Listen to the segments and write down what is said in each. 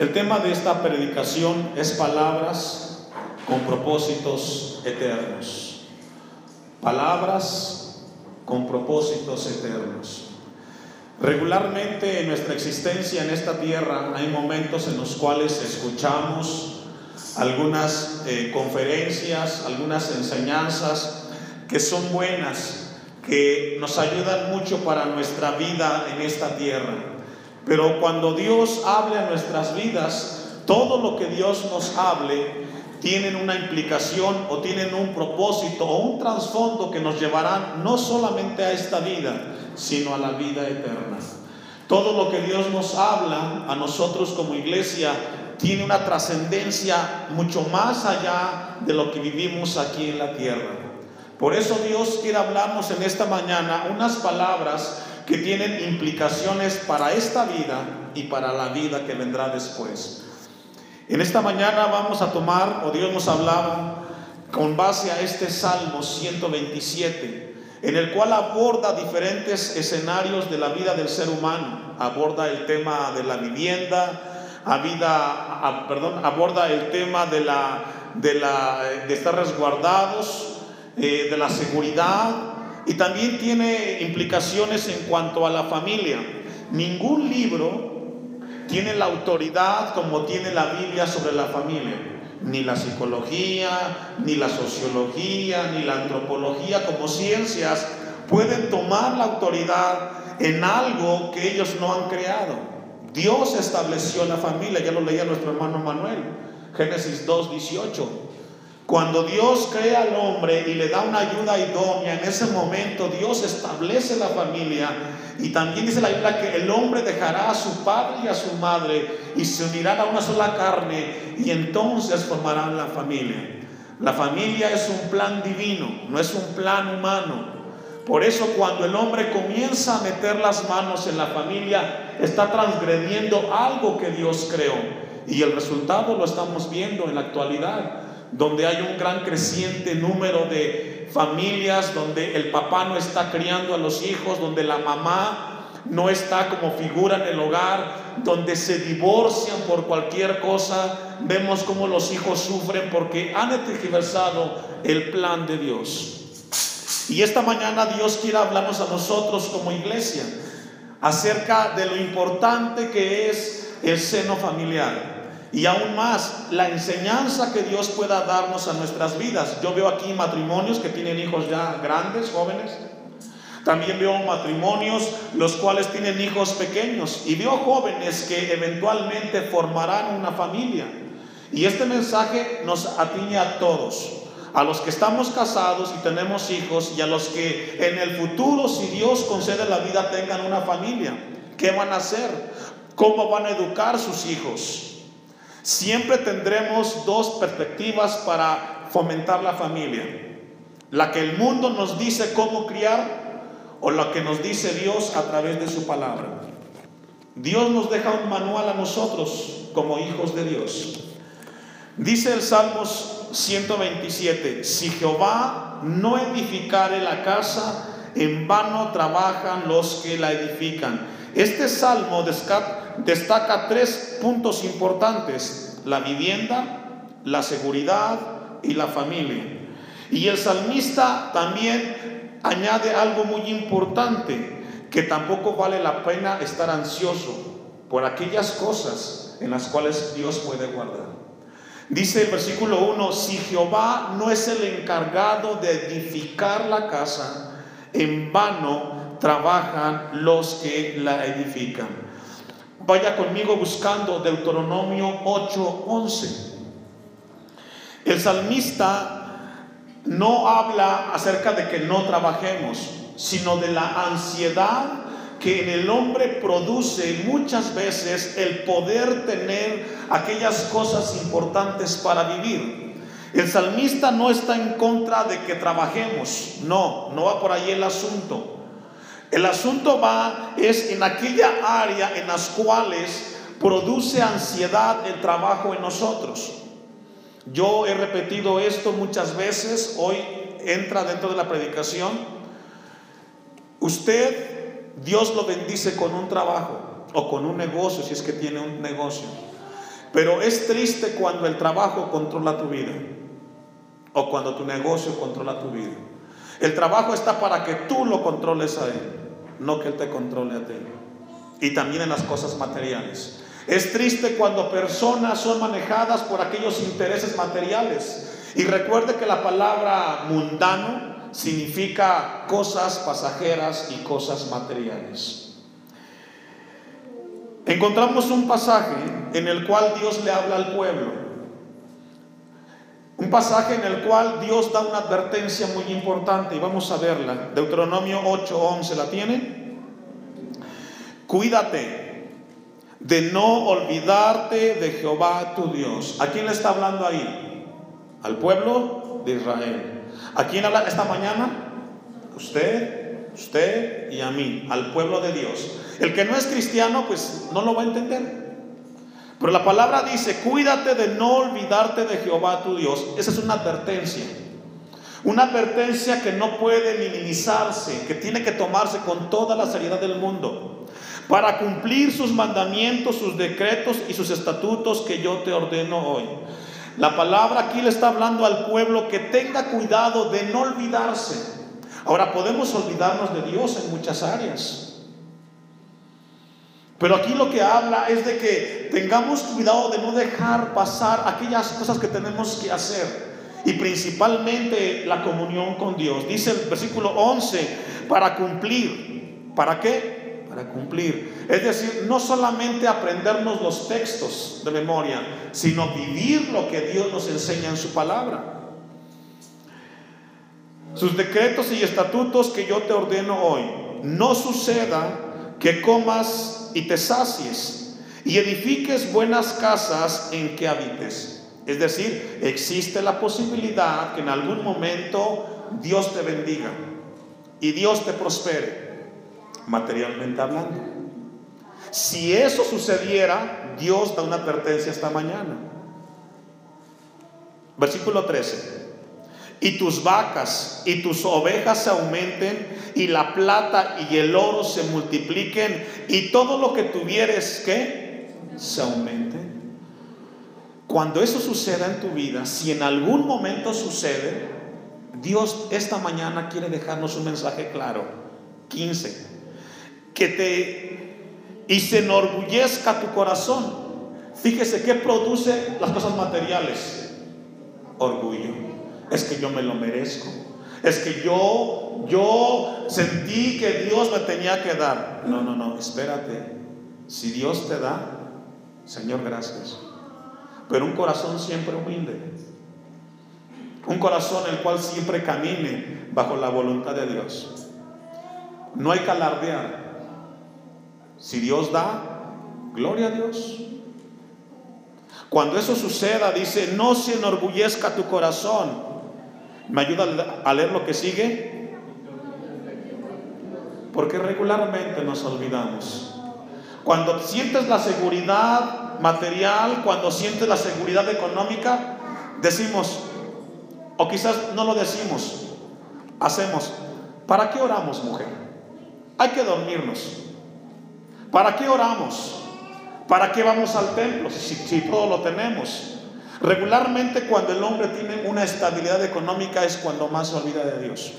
El tema de esta predicación es palabras con propósitos eternos. Palabras con propósitos eternos. Regularmente en nuestra existencia en esta tierra hay momentos en los cuales escuchamos algunas eh, conferencias, algunas enseñanzas que son buenas, que nos ayudan mucho para nuestra vida en esta tierra. Pero cuando Dios hable a nuestras vidas, todo lo que Dios nos hable tienen una implicación o tienen un propósito o un trasfondo que nos llevarán no solamente a esta vida, sino a la vida eterna. Todo lo que Dios nos habla a nosotros como iglesia tiene una trascendencia mucho más allá de lo que vivimos aquí en la tierra. Por eso Dios quiere hablarnos en esta mañana unas palabras que tienen implicaciones para esta vida y para la vida que vendrá después. En esta mañana vamos a tomar, o Dios nos hablaba, con base a este Salmo 127, en el cual aborda diferentes escenarios de la vida del ser humano. Aborda el tema de la vivienda, perdón, aborda el tema de, la, de, la, de estar resguardados, eh, de la seguridad, y también tiene implicaciones en cuanto a la familia. Ningún libro tiene la autoridad como tiene la Biblia sobre la familia. Ni la psicología, ni la sociología, ni la antropología como ciencias pueden tomar la autoridad en algo que ellos no han creado. Dios estableció la familia, ya lo leía nuestro hermano Manuel, Génesis 2, 18. Cuando Dios crea al hombre y le da una ayuda idónea, en ese momento Dios establece la familia y también dice la Biblia que el hombre dejará a su padre y a su madre y se unirán a una sola carne y entonces formarán la familia. La familia es un plan divino, no es un plan humano. Por eso cuando el hombre comienza a meter las manos en la familia, está transgrediendo algo que Dios creó. Y el resultado lo estamos viendo en la actualidad donde hay un gran creciente número de familias, donde el papá no está criando a los hijos, donde la mamá no está como figura en el hogar, donde se divorcian por cualquier cosa, vemos cómo los hijos sufren porque han tergiversado el plan de Dios. Y esta mañana Dios quiere hablarnos a nosotros como iglesia acerca de lo importante que es el seno familiar. Y aún más, la enseñanza que Dios pueda darnos a nuestras vidas. Yo veo aquí matrimonios que tienen hijos ya grandes, jóvenes. También veo matrimonios los cuales tienen hijos pequeños. Y veo jóvenes que eventualmente formarán una familia. Y este mensaje nos atiñe a todos. A los que estamos casados y tenemos hijos y a los que en el futuro, si Dios concede la vida, tengan una familia. ¿Qué van a hacer? ¿Cómo van a educar sus hijos? Siempre tendremos dos perspectivas para fomentar la familia. La que el mundo nos dice cómo criar o la que nos dice Dios a través de su palabra. Dios nos deja un manual a nosotros como hijos de Dios. Dice el Salmos 127, si Jehová no edificare la casa, en vano trabajan los que la edifican. Este salmo destaca tres puntos importantes, la vivienda, la seguridad y la familia. Y el salmista también añade algo muy importante, que tampoco vale la pena estar ansioso por aquellas cosas en las cuales Dios puede guardar. Dice el versículo 1, si Jehová no es el encargado de edificar la casa, en vano trabajan los que la edifican. Vaya conmigo buscando Deuteronomio 8:11. El salmista no habla acerca de que no trabajemos, sino de la ansiedad que en el hombre produce muchas veces el poder tener aquellas cosas importantes para vivir. El salmista no está en contra de que trabajemos, no, no va por ahí el asunto. El asunto va es en aquella área en las cuales produce ansiedad el trabajo en nosotros. Yo he repetido esto muchas veces, hoy entra dentro de la predicación. Usted, Dios lo bendice con un trabajo o con un negocio, si es que tiene un negocio. Pero es triste cuando el trabajo controla tu vida o cuando tu negocio controla tu vida. El trabajo está para que tú lo controles a él, no que él te controle a ti. Y también en las cosas materiales. Es triste cuando personas son manejadas por aquellos intereses materiales. Y recuerde que la palabra mundano significa cosas pasajeras y cosas materiales. Encontramos un pasaje en el cual Dios le habla al pueblo. Un pasaje en el cual Dios da una advertencia muy importante y vamos a verla. Deuteronomio 8:11, ¿la tiene? Cuídate de no olvidarte de Jehová tu Dios. ¿A quién le está hablando ahí? Al pueblo de Israel. ¿A quién habla esta mañana? Usted, usted y a mí, al pueblo de Dios. El que no es cristiano, pues no lo va a entender. Pero la palabra dice, cuídate de no olvidarte de Jehová tu Dios. Esa es una advertencia. Una advertencia que no puede minimizarse, que tiene que tomarse con toda la seriedad del mundo. Para cumplir sus mandamientos, sus decretos y sus estatutos que yo te ordeno hoy. La palabra aquí le está hablando al pueblo que tenga cuidado de no olvidarse. Ahora podemos olvidarnos de Dios en muchas áreas. Pero aquí lo que habla es de que tengamos cuidado de no dejar pasar aquellas cosas que tenemos que hacer. Y principalmente la comunión con Dios. Dice el versículo 11, para cumplir. ¿Para qué? Para cumplir. Es decir, no solamente aprendernos los textos de memoria, sino vivir lo que Dios nos enseña en su palabra. Sus decretos y estatutos que yo te ordeno hoy. No suceda que comas y te sacies y edifiques buenas casas en que habites. Es decir, existe la posibilidad que en algún momento Dios te bendiga y Dios te prospere, materialmente hablando. Si eso sucediera, Dios da una advertencia esta mañana. Versículo 13 y tus vacas y tus ovejas se aumenten, y la plata y el oro se multipliquen, y todo lo que tuvieres que se aumente. Cuando eso suceda en tu vida, si en algún momento sucede, Dios esta mañana quiere dejarnos un mensaje claro. 15. Que te y se enorgullezca tu corazón. Fíjese qué produce las cosas materiales. Orgullo es que yo me lo merezco. Es que yo, yo sentí que Dios me tenía que dar. No, no, no, espérate. Si Dios te da, Señor, gracias. Pero un corazón siempre humilde. Un corazón el cual siempre camine bajo la voluntad de Dios. No hay que alardear. Si Dios da, gloria a Dios. Cuando eso suceda, dice, no se enorgullezca tu corazón ¿Me ayuda a leer lo que sigue? Porque regularmente nos olvidamos. Cuando sientes la seguridad material, cuando sientes la seguridad económica, decimos, o quizás no lo decimos, hacemos, ¿para qué oramos, mujer? Hay que dormirnos. ¿Para qué oramos? ¿Para qué vamos al templo si, si todo lo tenemos? Regularmente cuando el hombre tiene una estabilidad económica es cuando más se olvida de Dios.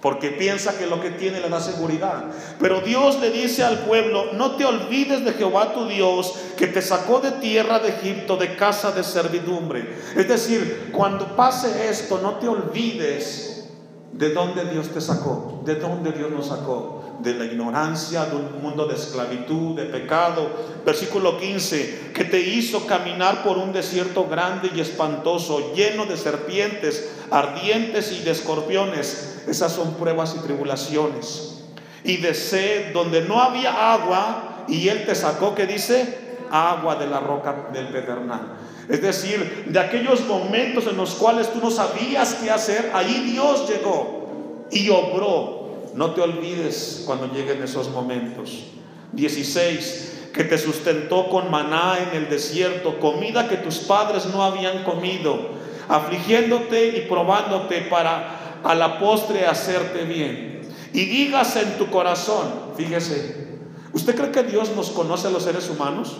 Porque piensa que lo que tiene le da seguridad. Pero Dios le dice al pueblo, no te olvides de Jehová tu Dios, que te sacó de tierra de Egipto, de casa de servidumbre. Es decir, cuando pase esto, no te olvides de dónde Dios te sacó, de dónde Dios nos sacó de la ignorancia, de un mundo de esclavitud, de pecado. Versículo 15, que te hizo caminar por un desierto grande y espantoso, lleno de serpientes, ardientes y de escorpiones. Esas son pruebas y tribulaciones. Y de sed, donde no había agua, y Él te sacó, que dice, agua de la roca del pedernal. Es decir, de aquellos momentos en los cuales tú no sabías qué hacer, ahí Dios llegó y obró no te olvides cuando lleguen esos momentos. 16. Que te sustentó con maná en el desierto, comida que tus padres no habían comido, afligiéndote y probándote para a la postre hacerte bien. Y digas en tu corazón, fíjese, ¿usted cree que Dios nos conoce a los seres humanos?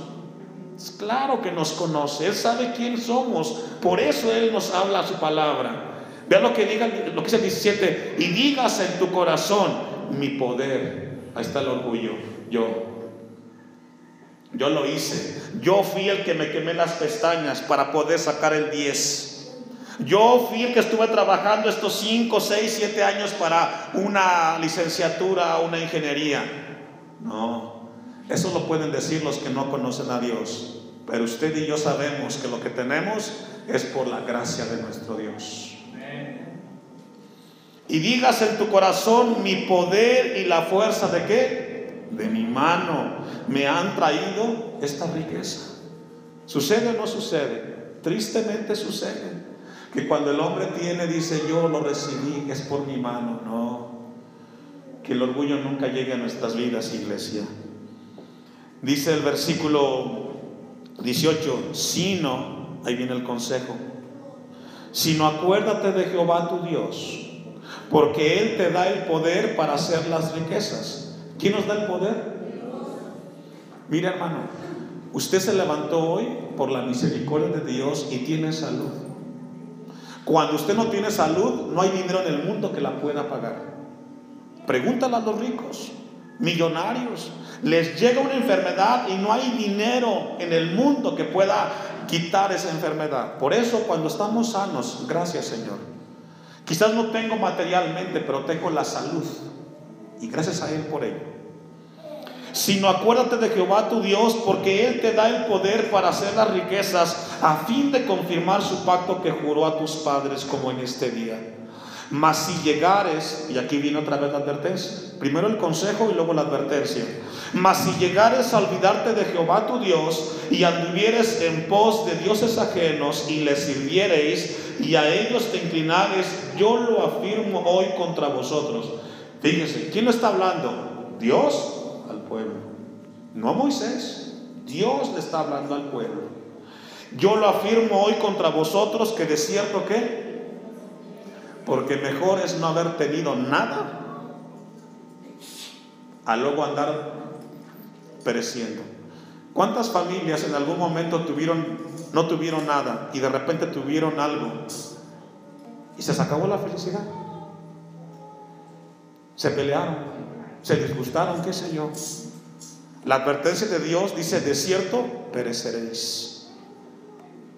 Claro que nos conoce, Él sabe quién somos, por eso Él nos habla su palabra. Vea lo que diga, lo que dice el 17, y digas en tu corazón, mi poder. Ahí está el orgullo, yo. Yo lo hice. Yo fui el que me quemé las pestañas para poder sacar el 10. Yo fui el que estuve trabajando estos 5, 6, 7 años para una licenciatura, una ingeniería. No, eso lo pueden decir los que no conocen a Dios. Pero usted y yo sabemos que lo que tenemos es por la gracia de nuestro Dios. Y digas en tu corazón, mi poder y la fuerza de qué? De mi mano me han traído esta riqueza. ¿Sucede o no sucede? Tristemente sucede. Que cuando el hombre tiene, dice, yo lo recibí, es por mi mano. No. Que el orgullo nunca llegue a nuestras vidas, iglesia. Dice el versículo 18, sino, ahí viene el consejo, sino acuérdate de Jehová tu Dios porque Él te da el poder para hacer las riquezas. ¿Quién nos da el poder? Mira hermano, usted se levantó hoy por la misericordia de Dios y tiene salud. Cuando usted no tiene salud, no hay dinero en el mundo que la pueda pagar. Pregúntale a los ricos, millonarios. Les llega una enfermedad y no hay dinero en el mundo que pueda quitar esa enfermedad. Por eso cuando estamos sanos, gracias Señor, Quizás no tengo materialmente, pero tengo la salud. Y gracias a Él por ello. Sino acuérdate de Jehová tu Dios, porque Él te da el poder para hacer las riquezas, a fin de confirmar su pacto que juró a tus padres como en este día. Mas si llegares, y aquí viene otra vez la advertencia, primero el consejo y luego la advertencia. Mas si llegares a olvidarte de Jehová tu Dios y anduvieres en pos de dioses ajenos y les sirviereis y a ellos te inclinares, yo lo afirmo hoy contra vosotros. Fíjense, ¿quién lo está hablando? Dios al pueblo, no a Moisés. Dios le está hablando al pueblo. Yo lo afirmo hoy contra vosotros que de cierto que, porque mejor es no haber tenido nada a luego andar pereciendo. ¿Cuántas familias en algún momento no tuvieron nada y de repente tuvieron algo y se acabó la felicidad? Se pelearon, se disgustaron, qué sé yo. La advertencia de Dios dice, de cierto, pereceréis.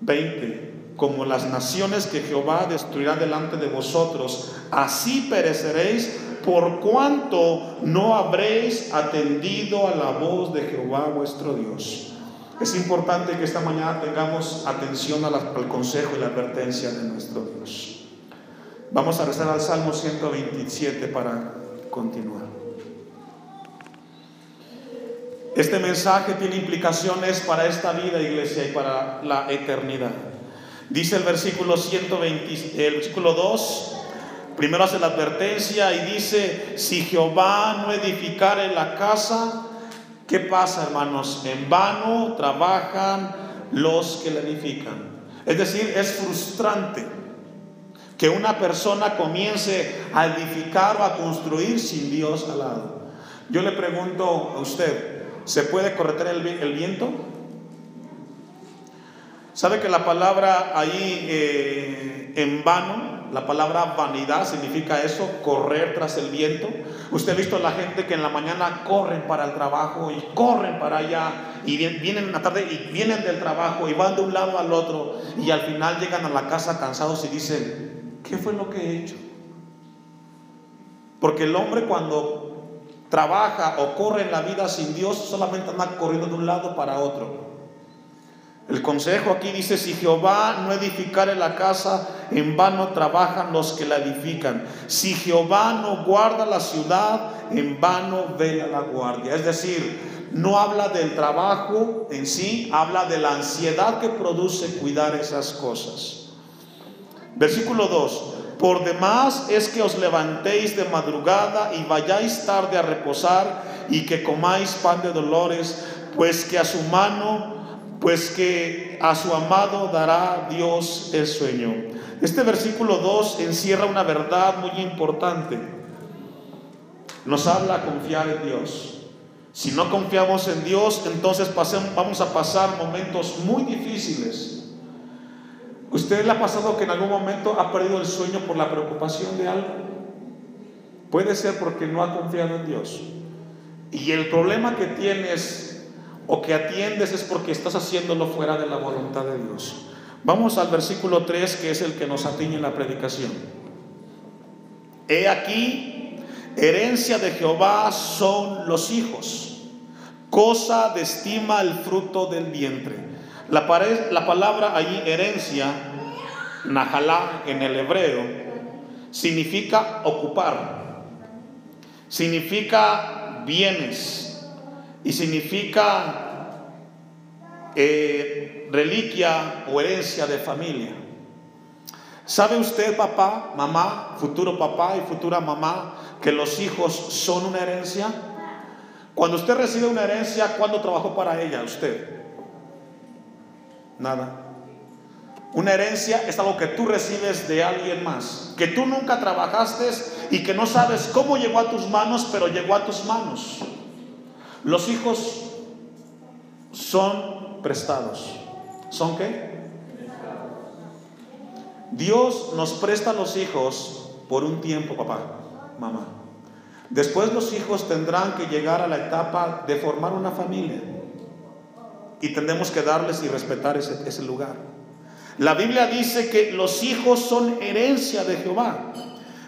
20. Como las naciones que Jehová destruirá delante de vosotros, así pereceréis por cuanto no habréis atendido a la voz de Jehová vuestro Dios. Es importante que esta mañana tengamos atención al consejo y la advertencia de nuestro Dios. Vamos a rezar al Salmo 127 para continuar. Este mensaje tiene implicaciones para esta vida, iglesia, y para la eternidad. Dice el versículo 120, el versículo 2, Primero hace la advertencia y dice, si Jehová no edificare la casa, ¿qué pasa hermanos? En vano trabajan los que la edifican. Es decir, es frustrante que una persona comience a edificar o a construir sin Dios al lado. Yo le pregunto a usted, ¿se puede correr el, viento? ¿Sabe que la palabra ahí eh, en vano la palabra vanidad significa eso, correr tras el viento. Usted ha visto a la gente que en la mañana corren para el trabajo y corren para allá y vienen en la tarde y vienen del trabajo y van de un lado al otro y al final llegan a la casa cansados y dicen, ¿qué fue lo que he hecho? Porque el hombre cuando trabaja o corre en la vida sin Dios solamente anda corriendo de un lado para otro. El consejo aquí dice, si Jehová no edificare la casa, en vano trabajan los que la edifican. Si Jehová no guarda la ciudad, en vano vela la guardia. Es decir, no habla del trabajo en sí, habla de la ansiedad que produce cuidar esas cosas. Versículo 2. Por demás es que os levantéis de madrugada y vayáis tarde a reposar y que comáis pan de dolores, pues que a su mano pues que a su amado dará Dios el sueño. Este versículo 2 encierra una verdad muy importante. Nos habla a confiar en Dios. Si no confiamos en Dios, entonces vamos a pasar momentos muy difíciles. ¿Usted le ha pasado que en algún momento ha perdido el sueño por la preocupación de algo? Puede ser porque no ha confiado en Dios. Y el problema que tienes o que atiendes es porque estás haciéndolo fuera de la voluntad de Dios. Vamos al versículo 3, que es el que nos atiñe en la predicación. He aquí, herencia de Jehová son los hijos, cosa de estima el fruto del vientre. La, la palabra allí, herencia, najalá en el hebreo, significa ocupar, significa bienes y significa eh, reliquia o herencia de familia. ¿Sabe usted, papá, mamá, futuro papá y futura mamá, que los hijos son una herencia? Cuando usted recibe una herencia, ¿cuándo trabajó para ella usted? Nada. Una herencia es algo que tú recibes de alguien más, que tú nunca trabajaste y que no sabes cómo llegó a tus manos, pero llegó a tus manos. Los hijos son prestados. ¿Son qué? Dios nos presta los hijos por un tiempo, papá, mamá. Después los hijos tendrán que llegar a la etapa de formar una familia. Y tendremos que darles y respetar ese, ese lugar. La Biblia dice que los hijos son herencia de Jehová.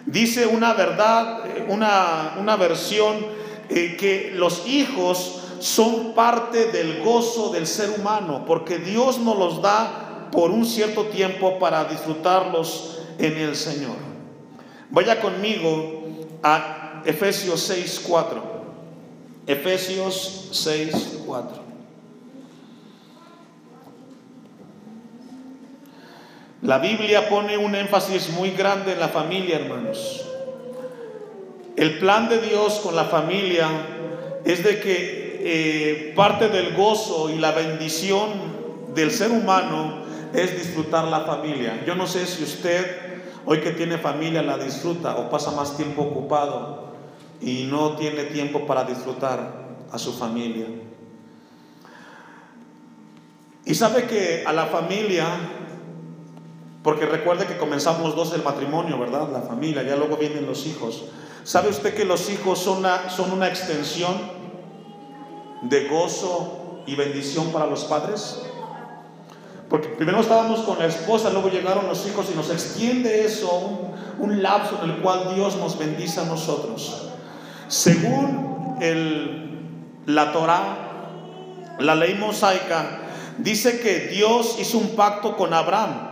Dice una verdad, eh, una, una versión, eh, que los hijos son parte del gozo del ser humano, porque Dios nos los da por un cierto tiempo para disfrutarlos en el Señor. Vaya conmigo a Efesios 6, 4. Efesios 6, 4. La Biblia pone un énfasis muy grande en la familia, hermanos. El plan de Dios con la familia es de que eh, parte del gozo y la bendición del ser humano es disfrutar la familia. Yo no sé si usted, hoy que tiene familia, la disfruta o pasa más tiempo ocupado y no tiene tiempo para disfrutar a su familia. Y sabe que a la familia, porque recuerde que comenzamos dos el matrimonio, ¿verdad? La familia, ya luego vienen los hijos. ¿Sabe usted que los hijos son una, son una extensión de gozo y bendición para los padres? Porque primero estábamos con la esposa, luego llegaron los hijos y nos extiende eso, un, lapso en el cual Dios nos bendice a nosotros. Según el, la Torah, la ley mosaica, dice que Dios hizo un pacto con Abraham,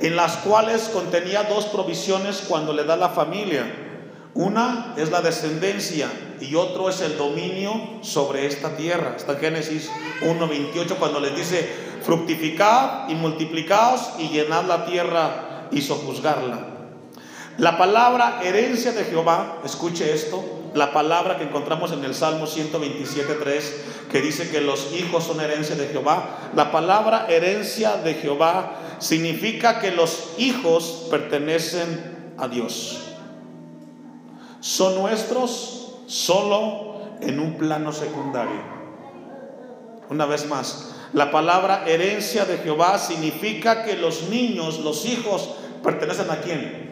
en las cuales contenía dos provisiones cuando le da la familia. Una es la descendencia y otro es el dominio sobre esta tierra. Está Génesis 1.28 cuando les dice, fructificad y multiplicaos y llenad la tierra y sojuzgarla. La palabra herencia de Jehová, escuche esto, la palabra que encontramos en el Salmo 127.3, que dice que los hijos son herencia de Jehová. La palabra herencia de Jehová significa que los hijos pertenecen a Dios son nuestros solo en un plano secundario. Una vez más, la palabra herencia de Jehová significa que los niños, los hijos, pertenecen a quién?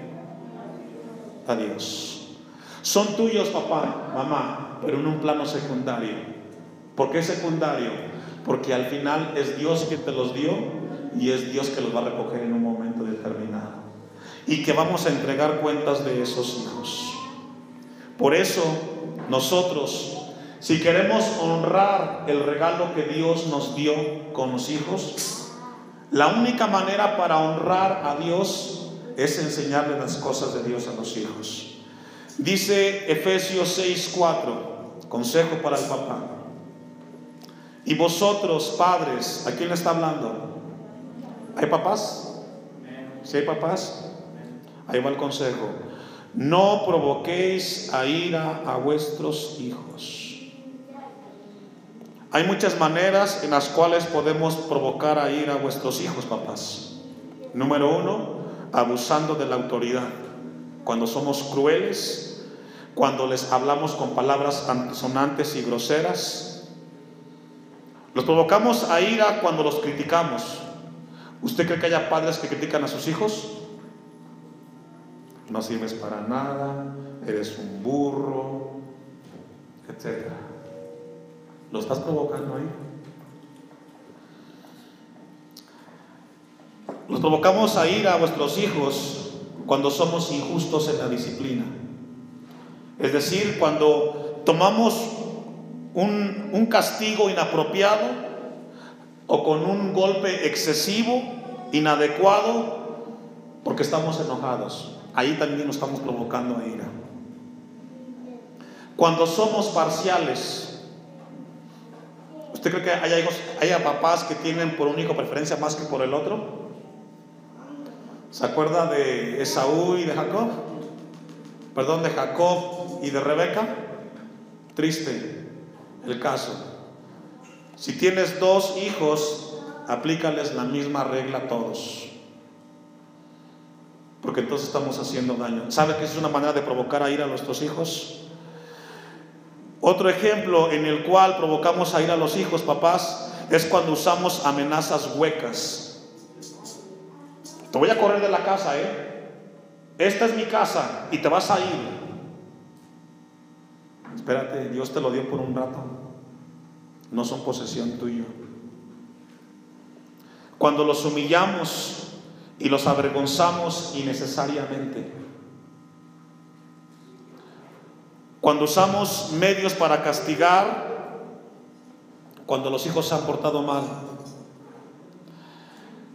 A Dios. Son tuyos, papá, mamá, pero en un plano secundario. ¿Por qué secundario? Porque al final es Dios quien te los dio y es Dios que los va a recoger en un momento determinado. Y que vamos a entregar cuentas de esos hijos. Por eso nosotros, si queremos honrar el regalo que Dios nos dio con los hijos, la única manera para honrar a Dios es enseñarle las cosas de Dios a los hijos. Dice Efesios 6:4, consejo para el papá. Y vosotros, padres, ¿a quién le está hablando? ¿Hay papás? ¿Sí hay papás? Ahí va el consejo. No provoquéis a ira a vuestros hijos. Hay muchas maneras en las cuales podemos provocar a ira a vuestros hijos, papás. Número uno, abusando de la autoridad. Cuando somos crueles, cuando les hablamos con palabras antisonantes y groseras. Los provocamos a ira cuando los criticamos. ¿Usted cree que haya padres que critican a sus hijos? No sirves para nada, eres un burro, etc. ¿Lo estás provocando ahí? Los provocamos a ira a vuestros hijos cuando somos injustos en la disciplina. Es decir, cuando tomamos un, un castigo inapropiado o con un golpe excesivo, inadecuado, porque estamos enojados. Ahí también nos estamos provocando ira. Cuando somos parciales, ¿usted cree que haya, hijos, haya papás que tienen por un hijo preferencia más que por el otro? ¿Se acuerda de Esaú y de Jacob? Perdón, de Jacob y de Rebeca. Triste el caso. Si tienes dos hijos, aplícales la misma regla a todos. Porque entonces estamos haciendo daño. ¿Sabe que es una manera de provocar a ir a nuestros hijos? Otro ejemplo en el cual provocamos a ir a los hijos, papás, es cuando usamos amenazas huecas. Te voy a correr de la casa, ¿eh? Esta es mi casa y te vas a ir. Espérate, Dios te lo dio por un rato. No son posesión tuya. Cuando los humillamos y los avergonzamos innecesariamente. Cuando usamos medios para castigar, cuando los hijos se han portado mal.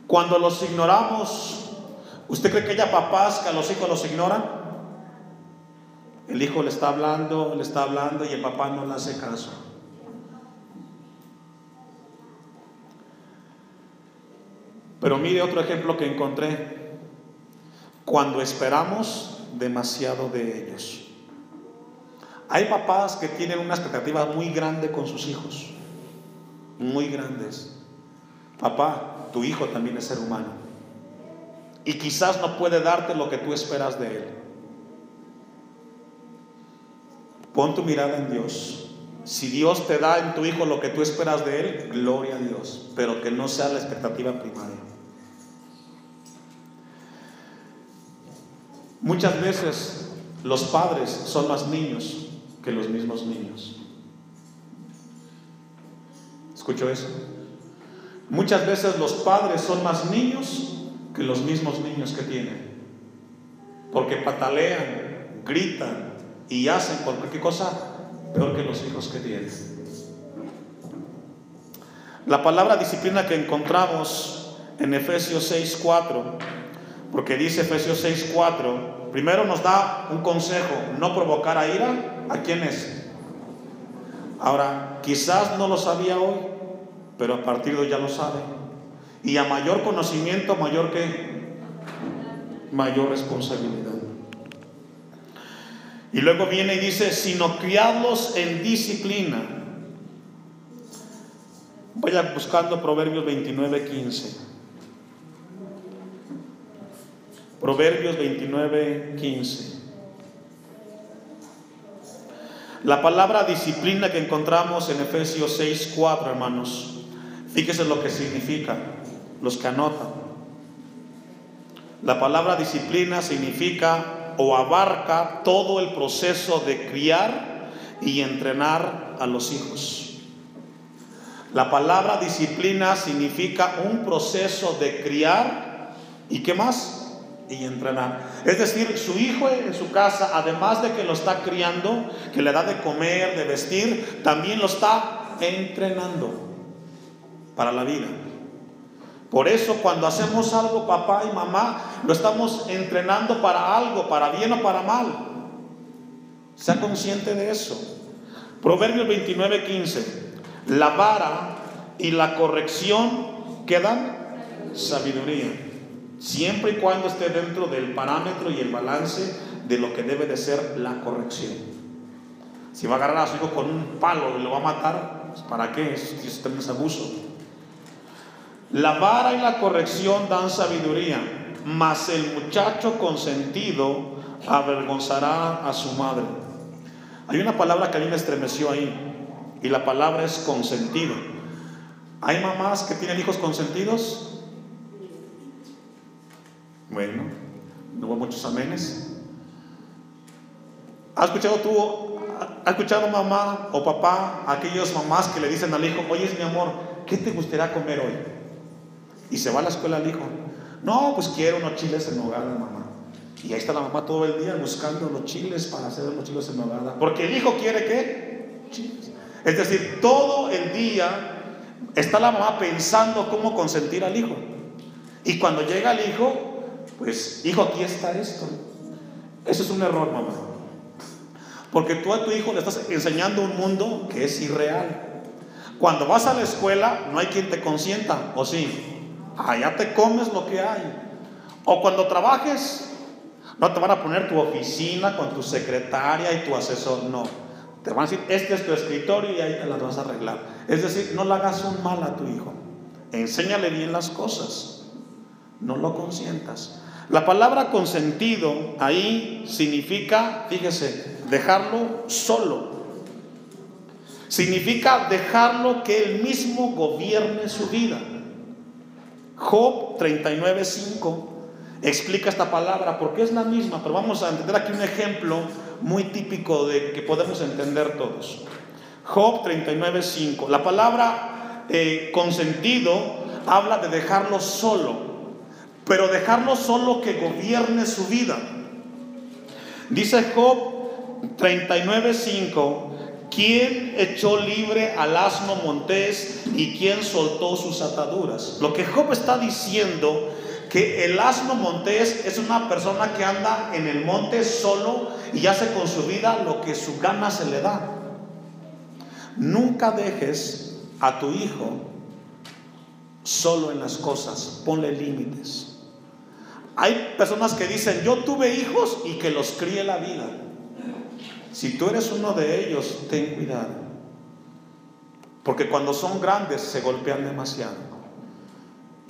Cuando los ignoramos, ¿usted cree que haya papás que a los hijos los ignoran? El hijo le está hablando, le está hablando y el papá no le hace caso. Pero mire otro ejemplo que encontré. Cuando esperamos demasiado de ellos. Hay papás que tienen una expectativa muy grande con sus hijos. Muy grandes. Papá, tu hijo también es ser humano. Y quizás no puede darte lo que tú esperas de él. Pon tu mirada en Dios. Si Dios te da en tu hijo lo que tú esperas de él, gloria a Dios, pero que no sea la expectativa primaria. Muchas veces los padres son más niños que los mismos niños. ¿Escucho eso? Muchas veces los padres son más niños que los mismos niños que tienen. Porque patalean, gritan y hacen cualquier cosa peor que los hijos que tienen. La palabra disciplina que encontramos en Efesios 6:4, porque dice Efesios 6:4, primero nos da un consejo, no provocar a ira, ¿a quién es? Ahora, quizás no lo sabía hoy, pero a partir de hoy ya lo sabe. Y a mayor conocimiento, mayor que mayor responsabilidad. Y luego viene y dice, sino criarlos en disciplina. Vaya buscando Proverbios 29, 15. Proverbios 29, 15. La palabra disciplina que encontramos en Efesios 6, 4, hermanos. Fíjese lo que significa, los que anotan. La palabra disciplina significa o abarca todo el proceso de criar y entrenar a los hijos. La palabra disciplina significa un proceso de criar y qué más? Y entrenar. Es decir, su hijo en su casa, además de que lo está criando, que le da de comer, de vestir, también lo está entrenando para la vida. Por eso cuando hacemos algo, papá y mamá, lo estamos entrenando para algo, para bien o para mal. Sea consciente de eso. Proverbios 29, 15. La vara y la corrección que dan sabiduría. Siempre y cuando esté dentro del parámetro y el balance de lo que debe de ser la corrección. Si va a agarrar a su hijo con un palo y lo va a matar, pues, ¿para qué? Eso es abuso. La vara y la corrección dan sabiduría, mas el muchacho consentido avergonzará a su madre. Hay una palabra que a mí me estremeció ahí, y la palabra es consentido. ¿Hay mamás que tienen hijos consentidos? Bueno, no hubo muchos amenes. ¿Has escuchado tú, has escuchado mamá o papá, aquellos mamás que le dicen al hijo, oye mi amor, ¿qué te gustaría comer hoy? Y se va a la escuela el hijo. No, pues quiero unos chiles en nogada, mamá. Y ahí está la mamá todo el día buscando los chiles para hacer los chiles en nogada. Porque el hijo quiere qué? Chiles. Es decir, todo el día está la mamá pensando cómo consentir al hijo. Y cuando llega el hijo, pues, hijo, aquí está esto. Eso es un error, mamá. Porque tú a tu hijo le estás enseñando un mundo que es irreal. Cuando vas a la escuela, no hay quien te consienta, ¿o sí? Allá te comes lo que hay. O cuando trabajes, no te van a poner tu oficina con tu secretaria y tu asesor, no. Te van a decir, este es tu escritorio y ahí te las vas a arreglar. Es decir, no le hagas un mal a tu hijo. Enséñale bien las cosas. No lo consientas. La palabra consentido ahí significa, fíjese, dejarlo solo. Significa dejarlo que él mismo gobierne su vida. Job 39.5 explica esta palabra porque es la misma, pero vamos a entender aquí un ejemplo muy típico de que podemos entender todos. Job 39.5. La palabra eh, consentido habla de dejarlo solo, pero dejarlo solo que gobierne su vida. Dice Job 39.5 ¿Quién echó libre al asno montés y quién soltó sus ataduras? Lo que Job está diciendo que el asno montés es una persona que anda en el monte solo y hace con su vida lo que su gana se le da. Nunca dejes a tu hijo solo en las cosas, ponle límites. Hay personas que dicen, yo tuve hijos y que los críe la vida. Si tú eres uno de ellos, ten cuidado. Porque cuando son grandes se golpean demasiado.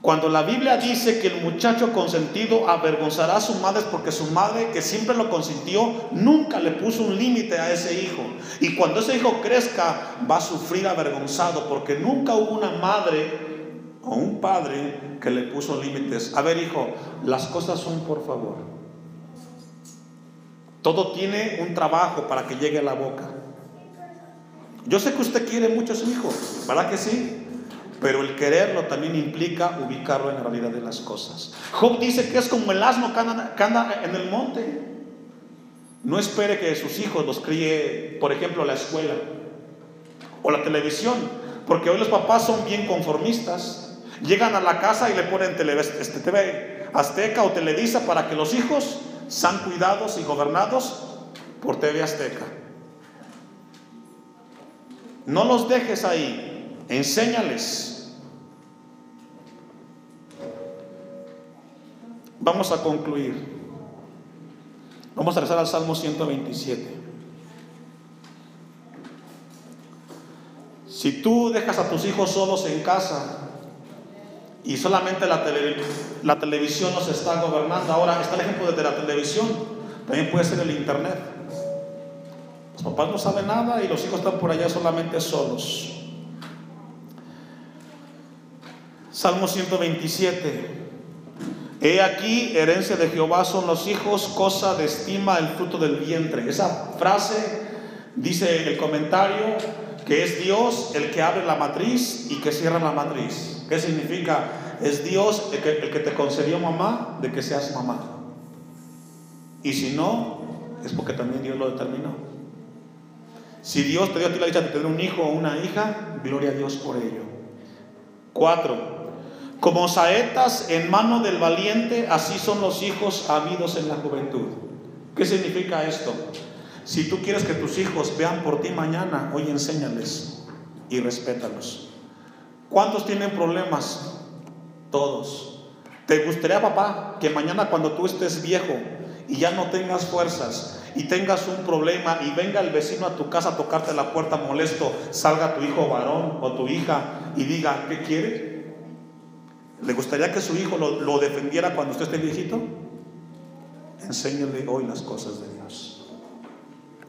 Cuando la Biblia dice que el muchacho consentido avergonzará a su madre porque su madre, que siempre lo consintió, nunca le puso un límite a ese hijo. Y cuando ese hijo crezca, va a sufrir avergonzado porque nunca hubo una madre o un padre que le puso límites. A ver, hijo, las cosas son por favor. Todo tiene un trabajo para que llegue a la boca. Yo sé que usted quiere muchos hijos, ¿verdad que sí? Pero el quererlo también implica ubicarlo en la realidad de las cosas. Job dice que es como el asno que anda, en el monte. No espere que sus hijos los críe, por ejemplo, la escuela o la televisión, porque hoy los papás son bien conformistas. Llegan a la casa y le ponen TV este, Azteca o Televisa para que los hijos sean cuidados y gobernados por TV Azteca. No los dejes ahí, enséñales. Vamos a concluir. Vamos a rezar al Salmo 127. Si tú dejas a tus hijos solos en casa, y solamente la, la televisión nos está gobernando. Ahora está el ejemplo de la televisión, también puede ser el internet. Los papás no saben nada y los hijos están por allá solamente solos. Salmo 127. He aquí, herencia de Jehová son los hijos, cosa de estima el fruto del vientre. Esa frase dice el comentario que es Dios el que abre la matriz y que cierra la matriz. ¿Qué significa? Es Dios el que, te concedió mamá de que seas mamá. Y si no, es porque también Dios lo determinó. Si Dios te dio a ti la dicha de tener un hijo o una hija, gloria a Dios por ello. Cuatro. Como saetas en mano del valiente, así son los hijos habidos en la juventud. ¿Qué significa esto? Si tú quieres que tus hijos vean por ti mañana, hoy enséñales y respétalos. ¿Cuántos tienen problemas? Todos. ¿Te gustaría, papá, que mañana cuando tú estés viejo y ya no tengas fuerzas y tengas un problema y venga el vecino a tu casa a tocarte la puerta molesto, salga tu hijo varón o tu hija y diga, ¿qué quiere? ¿Le gustaría que su hijo lo, lo defendiera cuando usted esté viejito? Enséñale hoy las cosas de Dios.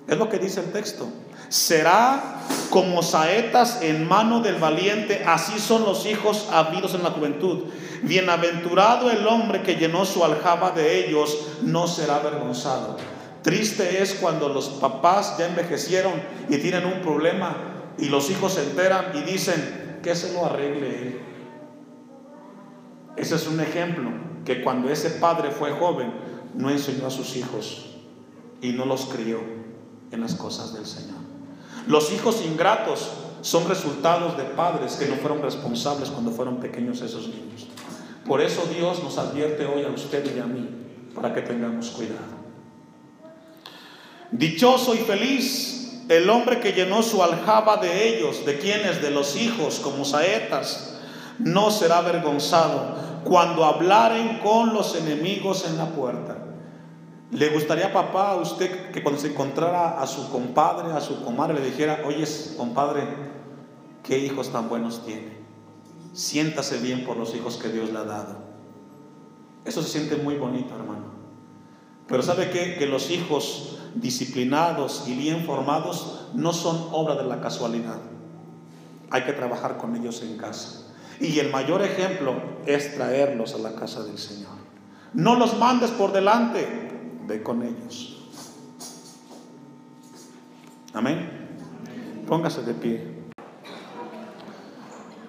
Es lo que dice el texto. Será como saetas en mano del valiente, así son los hijos habidos en la juventud. Bienaventurado el hombre que llenó su aljaba de ellos, no será avergonzado. Triste es cuando los papás ya envejecieron y tienen un problema y los hijos se enteran y dicen que se lo arregle él. Ese es un ejemplo que cuando ese padre fue joven no enseñó a sus hijos y no los crió en las cosas del Señor. Los hijos ingratos son resultados de padres que no fueron responsables cuando fueron pequeños esos niños. Por eso Dios nos advierte hoy a usted y a mí para que tengamos cuidado. Dichoso y feliz el hombre que llenó su aljaba de ellos, de quienes, de los hijos, como saetas, no será avergonzado cuando hablaren con los enemigos en la puerta. ¿Le gustaría, papá, a usted que cuando se encontrara a su compadre, a su comadre, le dijera, oye, compadre, qué hijos tan buenos tiene? Siéntase bien por los hijos que Dios le ha dado. Eso se siente muy bonito, hermano. Pero ¿sabe qué? Que los hijos disciplinados y bien formados no son obra de la casualidad. Hay que trabajar con ellos en casa. Y el mayor ejemplo es traerlos a la casa del Señor. No los mandes por delante, ve con ellos. Amén. Póngase de pie.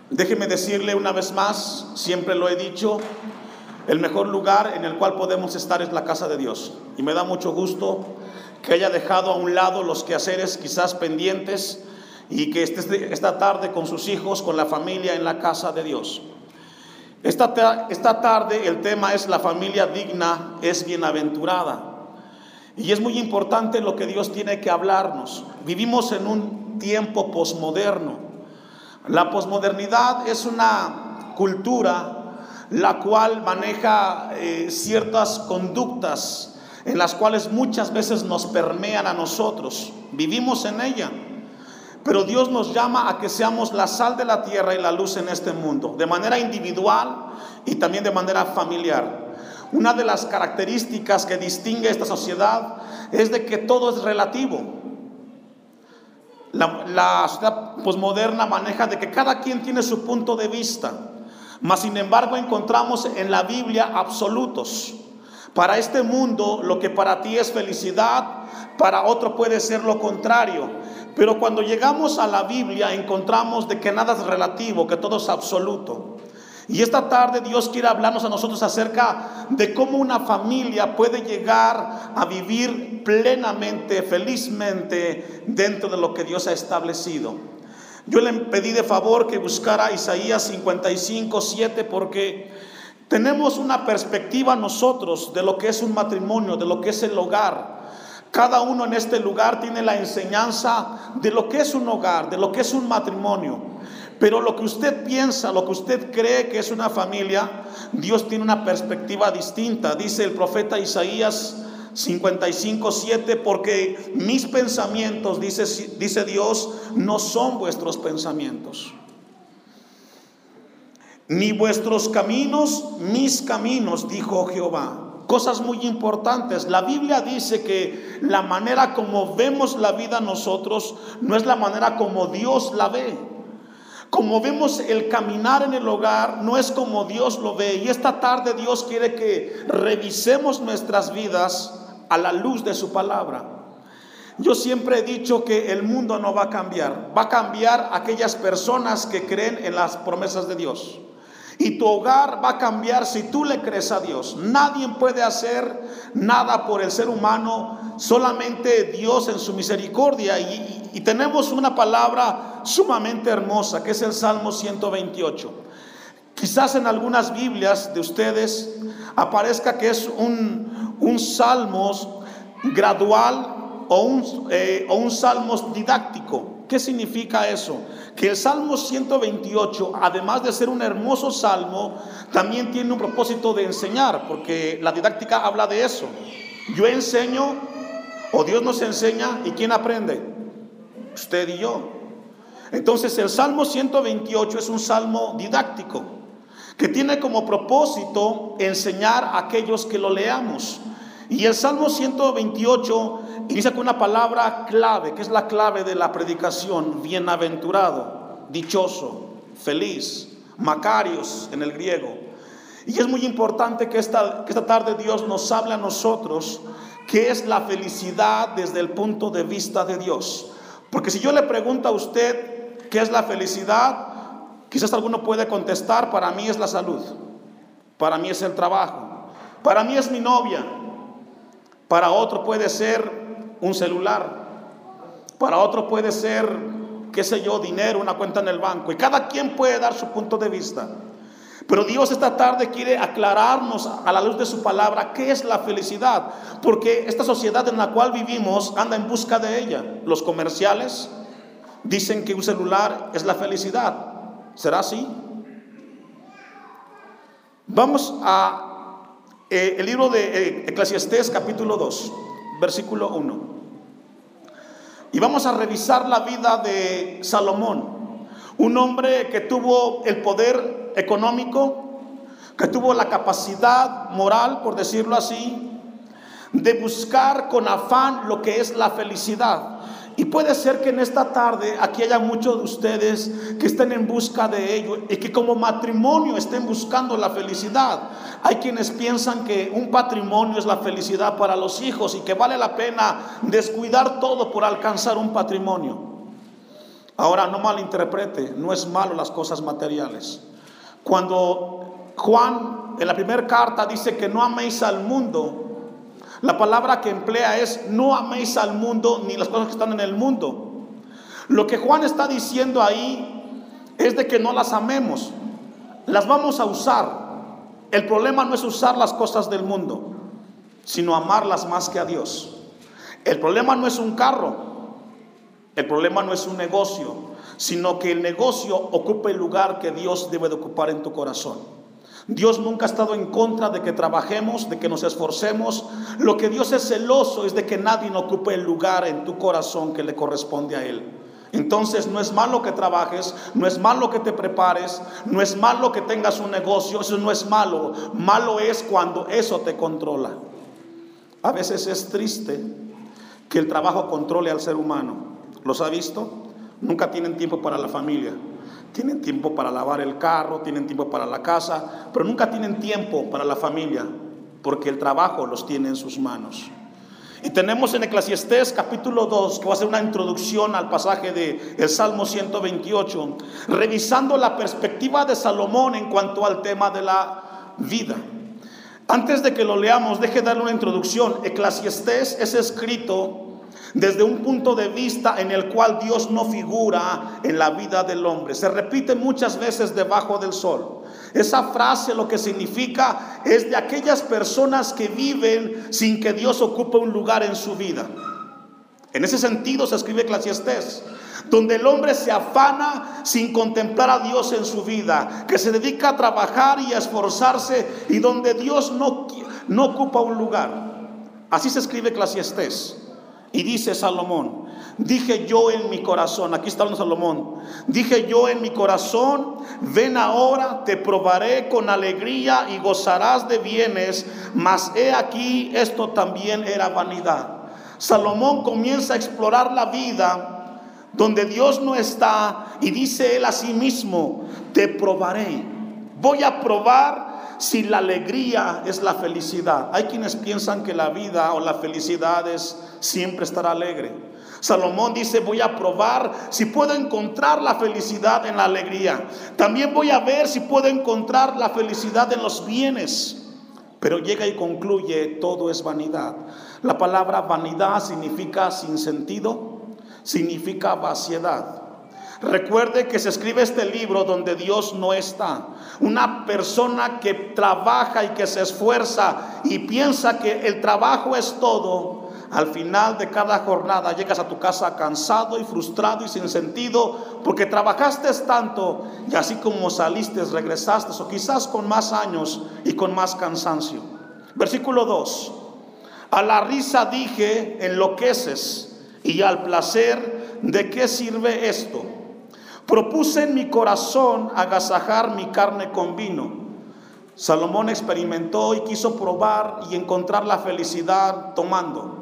Déjeme decirle una vez más, siempre lo he dicho, el mejor lugar en el cual podemos estar es la casa de Dios. Y me da mucho gusto que haya dejado a un lado los quehaceres quizás pendientes y que esté esta tarde con sus hijos, con la familia en la casa de Dios. Esta, esta tarde el tema es la familia digna es bienaventurada. Y es muy importante lo que Dios tiene que hablarnos. Vivimos en un tiempo posmoderno. La posmodernidad es una cultura la cual maneja eh, ciertas conductas en las cuales muchas veces nos permean a nosotros. Vivimos en ella. Pero Dios nos llama a que seamos la sal de la tierra y la luz en este mundo, de manera individual y también de manera familiar. Una de las características que distingue esta sociedad es de que todo es relativo. La, sociedad posmoderna maneja de que cada quien tiene su punto de vista. Mas sin embargo encontramos en la Biblia absolutos. Para este mundo lo que para ti es felicidad, para otro puede ser lo contrario. Pero cuando llegamos a la Biblia encontramos de que nada es relativo, que todo es absoluto. Y esta tarde Dios quiere hablarnos a nosotros acerca de cómo una familia puede llegar a vivir plenamente, felizmente dentro de lo que Dios ha establecido. Yo le pedí de favor que buscara Isaías 55, 7 porque tenemos una perspectiva nosotros de lo que es un matrimonio, de lo que es el hogar. Cada uno en este lugar tiene la enseñanza de lo que es un hogar, de lo que es un matrimonio. Pero lo que usted piensa, lo que usted cree que es una familia, Dios tiene una perspectiva distinta. Dice el profeta Isaías 55, 7, porque mis pensamientos, dice, dice Dios, no son vuestros pensamientos. Ni vuestros caminos, mis caminos, dijo Jehová. Cosas muy importantes. La Biblia dice que la manera como vemos la vida nosotros no es la manera como Dios la ve. Como vemos el caminar en el hogar, no es como Dios lo ve. Y esta tarde Dios quiere que revisemos nuestras vidas a la luz de su palabra. Yo siempre he dicho que el mundo no va a cambiar, va a cambiar aquellas personas que creen en las promesas de Dios. Y tu hogar va a cambiar si tú le crees a Dios. Nadie puede hacer nada por el ser humano, solamente Dios en su misericordia. Y, tenemos una palabra sumamente hermosa, que es el Salmo 128. Quizás en algunas Biblias de ustedes aparezca que es un, un salmo gradual o un, eh, o un salmo didáctico. ¿Qué significa eso? Que el Salmo 128, además de ser un hermoso salmo, también tiene un propósito de enseñar, porque la didáctica habla de eso. Yo enseño, o Dios nos enseña, ¿y quién aprende? Usted y yo. Entonces el Salmo 128 es un salmo didáctico que tiene como propósito enseñar a aquellos que lo leamos. Y el Salmo 128 inicia con una palabra clave, que es la clave de la predicación, bienaventurado, dichoso, feliz, macarios en el griego. Y es muy importante que esta, que esta tarde Dios nos hable a nosotros qué es la felicidad desde el punto de vista de Dios. Porque si yo le pregunto a usted qué es la felicidad, quizás alguno puede contestar, para mí es la salud, para mí es el trabajo, para mí es mi novia, para otro puede ser un celular, para otro puede ser, qué sé yo, dinero, una cuenta en el banco. Y cada quien puede dar su punto de vista. Pero Dios esta tarde quiere aclararnos a la luz de su palabra qué es la felicidad. Porque esta sociedad en la cual vivimos anda en busca de ella. Los comerciales dicen que un celular es la felicidad. ¿Será así? Vamos a eh, el libro de eh, Eclesiastés capítulo 2, versículo 1. Y vamos a revisar la vida de Salomón, un hombre que tuvo el poder económico, que tuvo la capacidad moral, por decirlo así, de buscar con afán lo que es la felicidad. Y puede ser que en esta tarde aquí haya muchos de ustedes que estén en busca de ello y que como matrimonio estén buscando la felicidad. Hay quienes piensan que un patrimonio es la felicidad para los hijos y que vale la pena descuidar todo por alcanzar un patrimonio. Ahora, no malinterprete, no es malo las cosas materiales. Cuando Juan en la primera carta dice que no améis al mundo, la palabra que emplea es no améis al mundo ni las cosas que están en el mundo. Lo que Juan está diciendo ahí es de que no las amemos, las vamos a usar. El problema no es usar las cosas del mundo, sino amarlas más que a Dios. El problema no es un carro, el problema no es un negocio, sino que el negocio ocupe el lugar que Dios debe de ocupar en tu corazón. Dios nunca ha estado en contra de que trabajemos, de que nos esforcemos. Lo que Dios es celoso es de que nadie ocupe el lugar en tu corazón que le corresponde a Él. Entonces no es malo que trabajes, no es malo que te prepares, no es malo que tengas un negocio, eso no es malo. Malo es cuando eso te controla. A veces es triste que el trabajo controle al ser humano. ¿Los ha visto? Nunca tienen tiempo para la familia. Tienen tiempo para lavar el carro, tienen tiempo para la casa, pero nunca tienen tiempo para la familia, porque el trabajo los tiene en sus manos. Y tenemos en Eclesiastés capítulo 2, que va a ser una introducción al pasaje de el Salmo 128, revisando la perspectiva de Salomón en cuanto al tema de la vida. Antes de que lo leamos, deje darle una introducción. Eclesiastés es escrito desde un punto de vista en el cual Dios no figura en la vida del hombre. Se repite muchas veces debajo del sol. Esa frase lo que significa es de aquellas personas que viven sin que Dios ocupe un lugar en su vida. En ese sentido se escribe Eclesiastés, donde el hombre se afana sin contemplar a Dios en su vida, que se dedica a trabajar y a esforzarse y donde Dios no, no ocupa un lugar. Así se escribe Eclesiastés. Y dice Salomón, dije yo en mi corazón, aquí está Salomón, dije yo en mi corazón, ven ahora, te probaré con alegría y gozarás de bienes, mas he aquí, esto también era vanidad. Salomón comienza a explorar la vida donde Dios no está y dice él a sí mismo, te probaré, voy a probar si la alegría es la felicidad. Hay quienes piensan que la vida o la felicidad es siempre estar alegre. Salomón dice, voy a probar si puedo encontrar la felicidad en la alegría. También voy a ver si puedo encontrar la felicidad en los bienes. Pero llega y concluye, todo es vanidad. La palabra vanidad significa sin sentido, significa vaciedad. Recuerde que se escribe este libro donde Dios no está. Una persona que trabaja y que se esfuerza y piensa que el trabajo es todo, al final de cada jornada llegas a tu casa cansado y frustrado y sin sentido porque trabajaste tanto y así como saliste regresaste o quizás con más años y con más cansancio. Versículo 2. A la risa dije, enloqueces y al placer, ¿de qué sirve esto? Propuse en mi corazón agasajar mi carne con vino. Salomón experimentó y quiso probar y encontrar la felicidad tomando.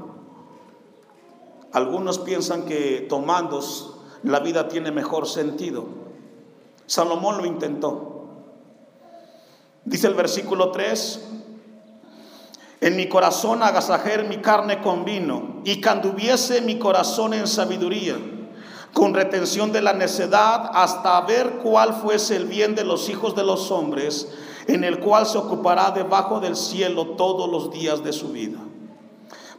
algunos piensan que tomando la vida tiene mejor sentido. Salomón lo intentó. Dice el versículo 3, en mi corazón agasajer mi carne con vino y canduviese mi corazón en sabiduría, con retención de la necedad hasta ver cuál fuese el bien de los hijos de los hombres, en el cual se ocupará debajo del cielo todos los días de su vida.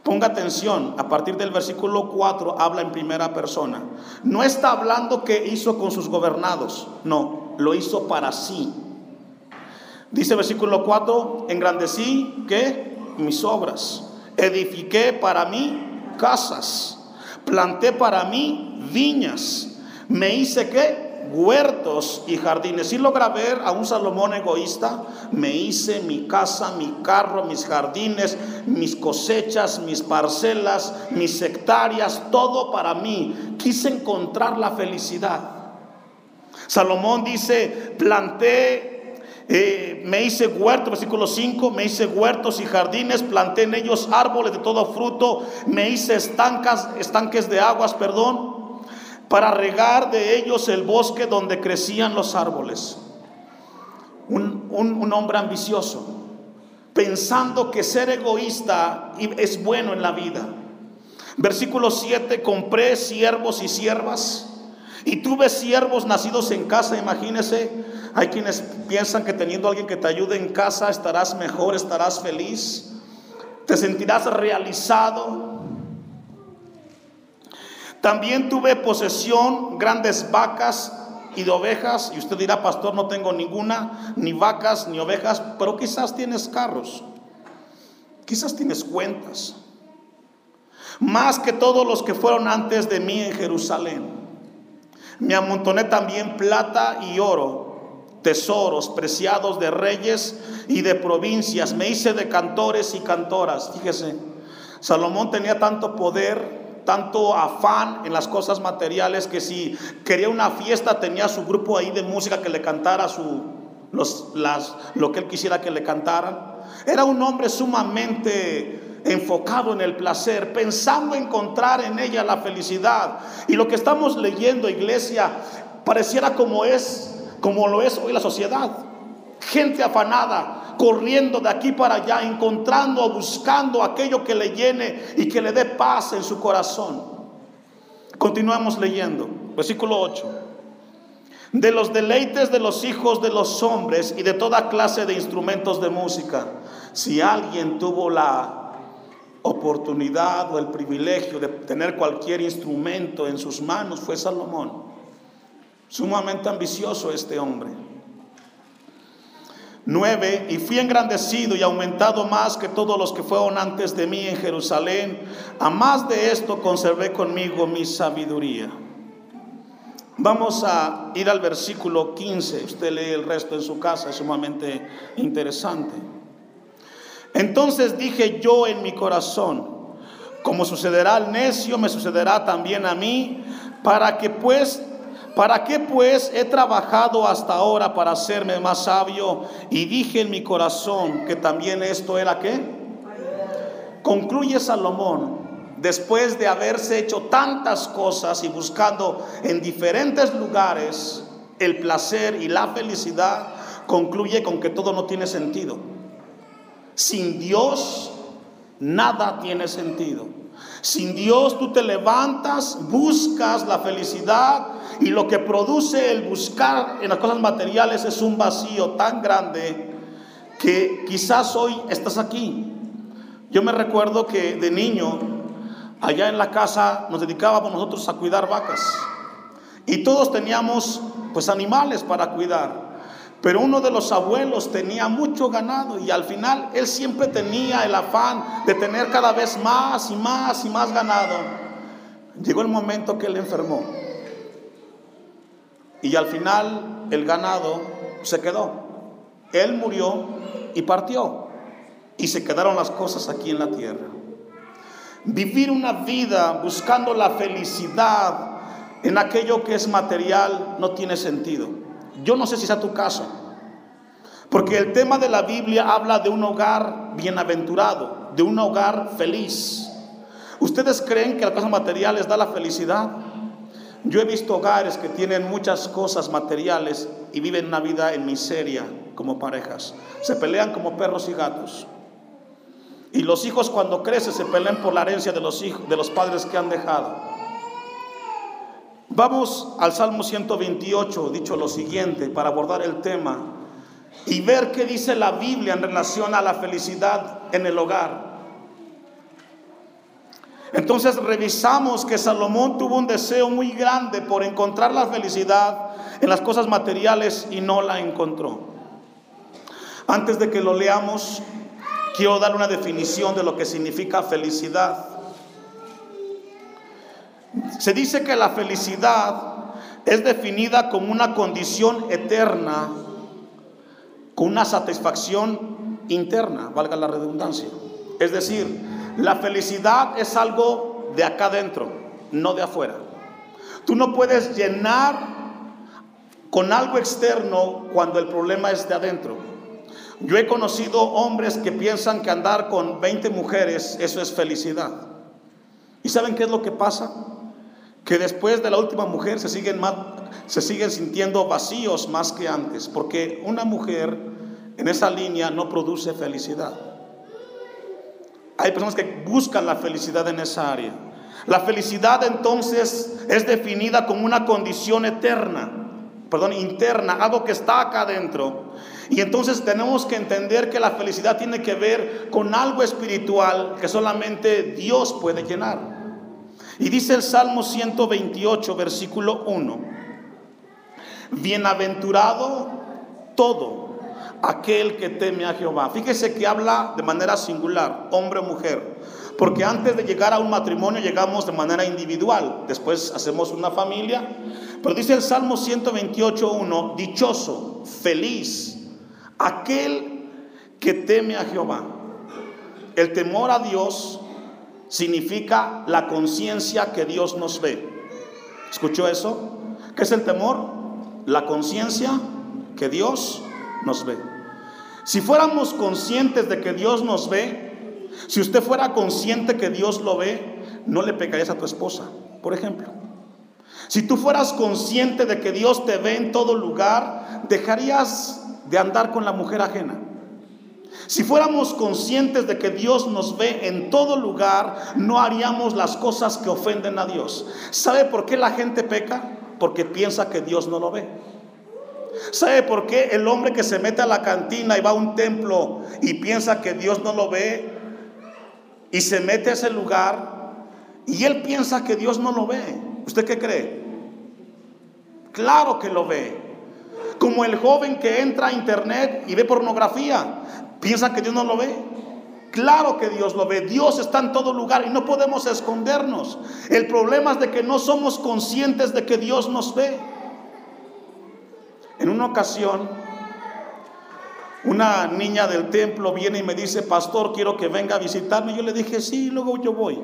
Ponga atención, a partir del versículo 4 habla en primera persona. No está hablando que hizo con sus gobernados, no, lo hizo para sí. Dice versículo 4, engrandecí que mis obras, edifiqué para mí casas, planté para mí viñas, me hice que huertos y jardines. Si logra ver a un Salomón egoísta, me hice mi casa, mi carro, mis jardines, mis cosechas, mis parcelas, mis hectáreas, todo para mí. Quise encontrar la felicidad. Salomón dice, planté eh, me hice huertos, versículo 5, me hice huertos y jardines, planté en ellos árboles de todo fruto, me hice estancas, estanques de aguas, perdón, para regar de ellos el bosque donde crecían los árboles. Un, un, hombre ambicioso, pensando que ser egoísta es bueno en la vida. Versículo 7, compré siervos y siervas. Y tuve siervos nacidos en casa, imagínese. Hay quienes piensan que teniendo alguien que te ayude en casa estarás mejor, estarás feliz, te sentirás realizado. También tuve posesión grandes vacas y de ovejas. Y usted dirá, pastor, no tengo ninguna, ni vacas, ni ovejas, pero quizás tienes carros, quizás tienes cuentas. Más que todos los que fueron antes de mí en Jerusalén. Me amontoné también plata y oro, tesoros preciados de reyes y de provincias. Me hice de cantores y cantoras. Fíjese, Salomón tenía tanto poder tanto afán en las cosas materiales que si quería una fiesta tenía su grupo ahí de música que le cantara su, los, las, lo que él quisiera que le cantaran. Era un hombre sumamente enfocado en el placer, pensando encontrar en ella la felicidad. Y lo que estamos leyendo, iglesia, pareciera como es, como lo es hoy la sociedad. Gente afanada, corriendo de aquí para allá, encontrando o buscando aquello que le llene y que le dé paz en su corazón. Continuamos leyendo, versículo 8. De los deleites de los hijos de los hombres y de toda clase de instrumentos de música. Si alguien tuvo la oportunidad o el privilegio de tener cualquier instrumento en sus manos, fue Salomón. Sumamente ambicioso este hombre. 9. Y fui engrandecido y aumentado más que todos los que fueron antes de mí en Jerusalén. A más de esto conservé conmigo mi sabiduría. Vamos a ir al versículo 15. Usted lee el resto en su casa, es sumamente interesante. Entonces dije yo en mi corazón, como sucederá al necio, me sucederá también a mí, para que pues ¿Para qué pues he trabajado hasta ahora para hacerme más sabio? Y dije en mi corazón que también esto era qué? Concluye Salomón, después de haberse hecho tantas cosas y buscando en diferentes lugares el placer y la felicidad, concluye con que todo no tiene sentido. Sin Dios, nada tiene sentido. Sin Dios tú te levantas, buscas la felicidad y lo que produce el buscar en las cosas materiales es un vacío tan grande que quizás hoy estás aquí. Yo me recuerdo que de niño, allá en la casa, nos dedicábamos nosotros a cuidar vacas. Y todos teníamos pues animales para cuidar. Pero uno de los abuelos tenía mucho ganado y al final él siempre tenía el afán de tener cada vez más y más y más ganado. Llegó el momento que él enfermó. Y al final el ganado se quedó. Él murió y partió. Y se quedaron las cosas aquí en la tierra. Vivir una vida buscando la felicidad en aquello que es material no tiene sentido. Yo no sé si sea tu caso, porque el tema de la Biblia habla de un hogar bienaventurado, de un hogar feliz. ¿Ustedes creen que las cosas materiales da la felicidad? Yo he visto hogares que tienen muchas cosas materiales y viven una vida en miseria como parejas. Se pelean como perros y gatos. Y los hijos cuando crecen se pelean por la herencia de los hijos, de los padres que han dejado. Vamos al Salmo 128, dicho lo siguiente, para abordar el tema y ver qué dice la Biblia en relación a la felicidad en el hogar. Entonces revisamos que Salomón tuvo un deseo muy grande por encontrar la felicidad en las cosas materiales y no la encontró. Antes de que lo leamos, quiero dar una definición de lo que significa felicidad. Se dice que la felicidad es definida como una condición eterna, con una satisfacción interna, valga la redundancia. Es decir, la felicidad es algo de acá adentro, no de afuera. Tú no puedes llenar con algo externo cuando el problema es de adentro. Yo he conocido hombres que piensan que andar con 20 mujeres, eso es felicidad. ¿Y saben qué es lo que pasa? Que después de la última mujer se siguen, se siguen sintiendo vacíos más que antes, porque una mujer en esa línea no produce felicidad. Hay personas que buscan la felicidad en esa área. La felicidad entonces es definida como una condición eterna, perdón, interna, algo que está acá adentro. Y entonces tenemos que entender que la felicidad tiene que ver con algo espiritual que solamente Dios puede llenar. Y dice el Salmo 128, versículo 1, bienaventurado todo aquel que teme a Jehová. Fíjese que habla de manera singular, hombre o mujer, porque antes de llegar a un matrimonio llegamos de manera individual, después hacemos una familia, pero dice el Salmo 128.1, dichoso, feliz, aquel que teme a Jehová. El temor a Dios significa la conciencia que Dios nos ve. ¿Escuchó eso? ¿Qué es el temor? La conciencia que Dios nos ve. Si fuéramos conscientes de que Dios nos ve, si usted fuera consciente que Dios lo ve, no le pegarías a tu esposa, por ejemplo. Si tú fueras consciente de que Dios te ve en todo lugar, dejarías de andar con la mujer ajena. Si fuéramos conscientes de que Dios nos ve en todo lugar, no haríamos las cosas que ofenden a Dios. ¿Sabe por qué la gente peca? Porque piensa que Dios no lo ve. ¿Sabe por qué el hombre que se mete a la cantina y va a un templo y piensa que Dios no lo ve y se mete a ese lugar y él piensa que Dios no lo ve? ¿Usted qué cree? Claro que lo ve. Como el joven que entra a internet y ve pornografía, piensa que Dios no lo ve. Claro que Dios lo ve. Dios está en todo lugar y no podemos escondernos. El problema es de que no somos conscientes de que Dios nos ve. En una ocasión, una niña del templo viene y me dice, pastor, quiero que venga a visitarme. Yo le dije, sí, luego yo voy.